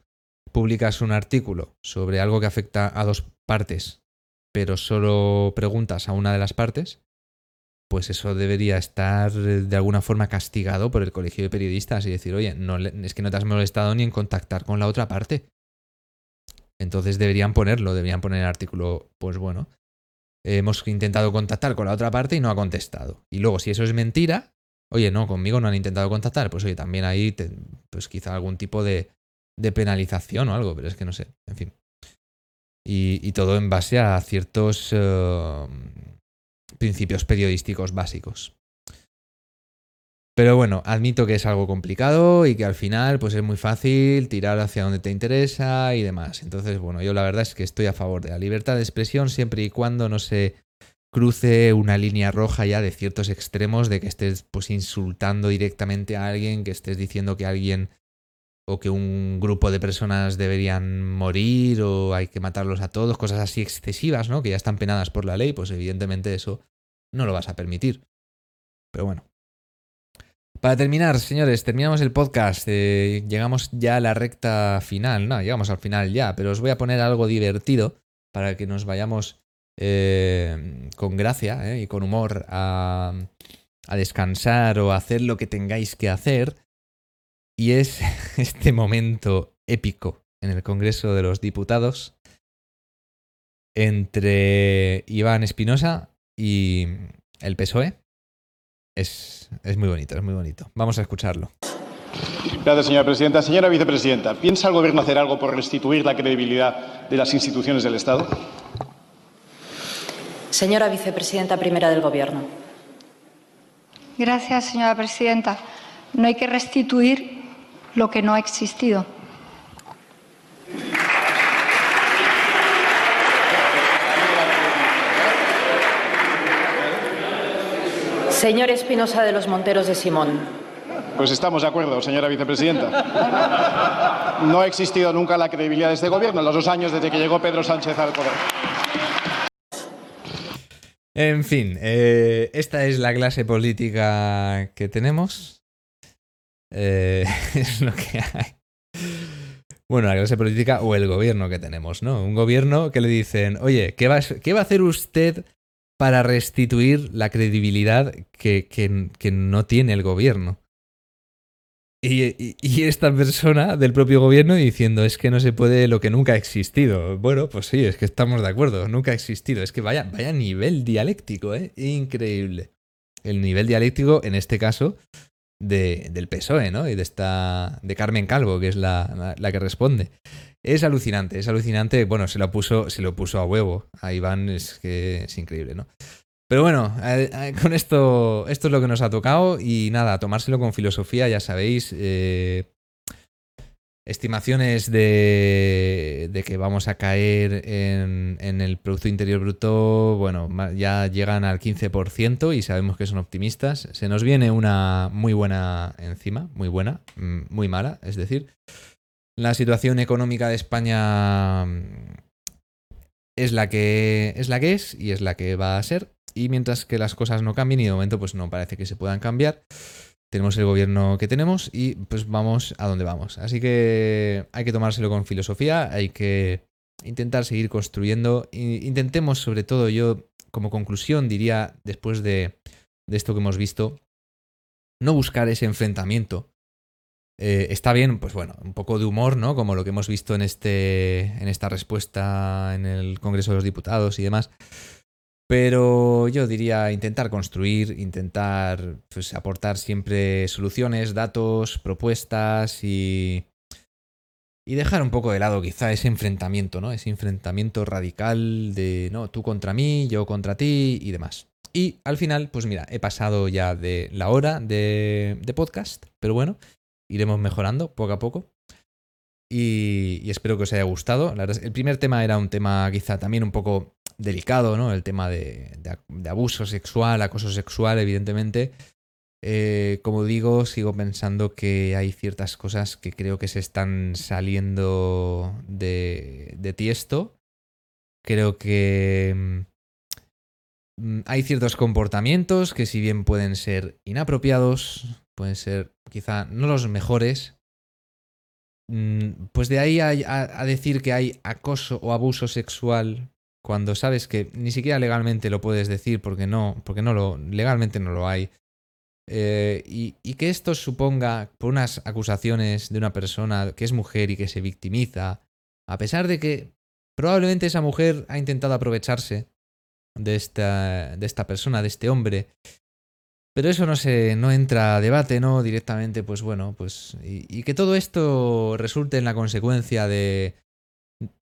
publicas un artículo sobre algo que afecta a dos partes, pero solo preguntas a una de las partes, pues eso debería estar de alguna forma castigado por el colegio de periodistas y decir, oye, no, es que no te has molestado ni en contactar con la otra parte. Entonces deberían ponerlo, deberían poner el artículo, pues bueno, hemos intentado contactar con la otra parte y no ha contestado. Y luego, si eso es mentira, oye, no, conmigo no han intentado contactar, pues oye, también ahí, pues quizá algún tipo de, de penalización o algo, pero es que no sé, en fin. Y, todo en base a ciertos eh, principios periodísticos básicos. Pero bueno, admito que es algo complicado y que al final pues es muy fácil tirar hacia donde te interesa y demás. Entonces, bueno, yo la verdad es que estoy a favor de la libertad de expresión siempre y cuando no se cruce una línea roja ya de ciertos extremos de que estés pues insultando directamente a alguien, que estés diciendo que alguien o que un grupo de personas deberían morir o hay que matarlos a todos, cosas así excesivas, ¿no? Que ya están penadas por la ley, pues evidentemente eso no lo vas a permitir. Pero bueno. Para terminar, señores, terminamos el podcast. Eh, llegamos ya a la recta final. No, llegamos al final ya, pero os voy a poner algo divertido para que nos vayamos eh, con gracia eh, y con humor a, a descansar o a hacer lo que tengáis que hacer. Y es este momento épico en el Congreso de los Diputados entre Iván Espinosa y el PSOE. Es, es muy bonito, es muy bonito. Vamos a escucharlo. Gracias, señora presidenta. Señora vicepresidenta, ¿piensa el Gobierno hacer algo por restituir la credibilidad de las instituciones del Estado? Señora vicepresidenta primera del Gobierno. Gracias, señora presidenta. No hay que restituir lo que no ha existido. Señor Espinosa de los Monteros de Simón. Pues estamos de acuerdo, señora vicepresidenta. No ha existido nunca la credibilidad de este gobierno en los dos años desde que llegó Pedro Sánchez al poder. En fin, eh, esta es la clase política que tenemos. Eh, es lo que hay. Bueno, la clase política o el gobierno que tenemos, ¿no? Un gobierno que le dicen, oye, ¿qué va, qué va a hacer usted para restituir la credibilidad que, que, no tiene el gobierno? Y, y, esta persona del propio gobierno diciendo, es que no se puede lo que nunca ha existido. Bueno, pues sí, es que estamos de acuerdo, nunca ha existido. Es que vaya, vaya nivel dialéctico, ¿eh? Increíble. El nivel dialéctico, en este caso, de, del PSOE, ¿no? Y de esta. de Carmen Calvo, que es la, la, que responde. Es alucinante, es alucinante. Bueno, se lo puso, se lo puso a huevo. A Iván es que es increíble, ¿no? Pero bueno, con esto, esto es lo que nos ha tocado. Y nada, tomárselo con filosofía, ya sabéis. Eh, estimaciones de, que vamos a caer en, en, el Producto Interior Bruto, bueno, ya llegan al 15% y sabemos que son optimistas. Se nos viene una muy buena encima, muy buena, mm, muy mala, es decir, la situación económica de España mm, es la que es la que es y es la que va a ser. Y mientras que las cosas no cambien y de momento pues no parece que se puedan cambiar, tenemos el gobierno que tenemos y pues vamos a donde vamos. Así que hay que tomárselo con filosofía, hay que intentar seguir construyendo. Intentemos, sobre todo, yo como conclusión diría, después de, esto que hemos visto, no buscar ese enfrentamiento. Eh, está bien, pues bueno, un poco de humor, ¿no? Como lo que hemos visto en, este, en esta respuesta en el Congreso de los Diputados y demás. Pero yo diría intentar construir, intentar pues, aportar siempre soluciones, datos, propuestas y, y dejar un poco de lado quizá ese enfrentamiento, ¿no? Ese enfrentamiento radical de, no, tú contra mí, yo contra ti y demás. Y al final, pues mira, he pasado ya de la hora de, de podcast, pero bueno, iremos mejorando poco a poco. Y, espero que os haya gustado. La verdad, el primer tema era un tema quizá también un poco delicado, ¿no? El tema de, abuso sexual, acoso sexual, evidentemente. Eh, como digo, sigo pensando que hay ciertas cosas que creo que se están saliendo de, de tiesto. Creo que mm, hay ciertos comportamientos que si bien pueden ser inapropiados, pueden ser quizá no los mejores, mm, pues de ahí a, decir que hay acoso o abuso sexual cuando sabes que ni siquiera legalmente lo puedes decir porque no, porque no lo, legalmente no lo hay. Eh, y, y, que esto suponga, por unas acusaciones de una persona que es mujer y que se victimiza, a pesar de que probablemente esa mujer ha intentado aprovecharse de esta, de esta persona, de este hombre, pero eso no se no entra a debate, ¿no? Directamente, pues bueno, pues. Y, que todo esto resulte en la consecuencia de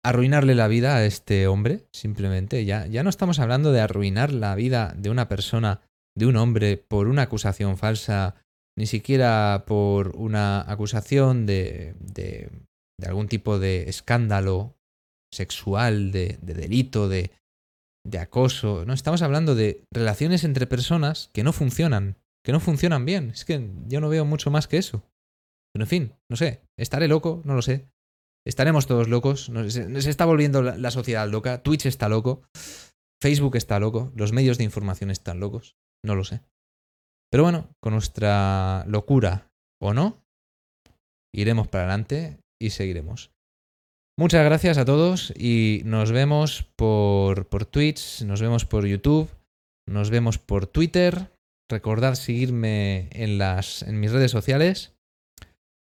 arruinarle la vida a este hombre, simplemente. Ya, ya no estamos hablando de arruinar la vida de una persona, de un hombre, por una acusación falsa, ni siquiera por una acusación de, de, de algún tipo de escándalo sexual, de, de delito, de, de acoso. No, estamos hablando de relaciones entre personas que no funcionan, que no funcionan bien. Es que yo no veo mucho más que eso. Pero en fin, no sé, estaré loco, no lo sé. Estaremos todos locos. Se, está volviendo la, sociedad loca. Twitch está loco. Facebook está loco. Los medios de información están locos. No lo sé. Pero bueno, con nuestra locura o no, iremos para adelante y seguiremos. Muchas gracias a todos y nos vemos por, por Twitch, nos vemos por YouTube, nos vemos por Twitter. Recordad seguirme en, las, en mis redes sociales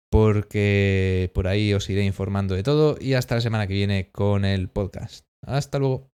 porque por ahí os iré informando de todo y hasta la semana que viene con el podcast. Hasta luego.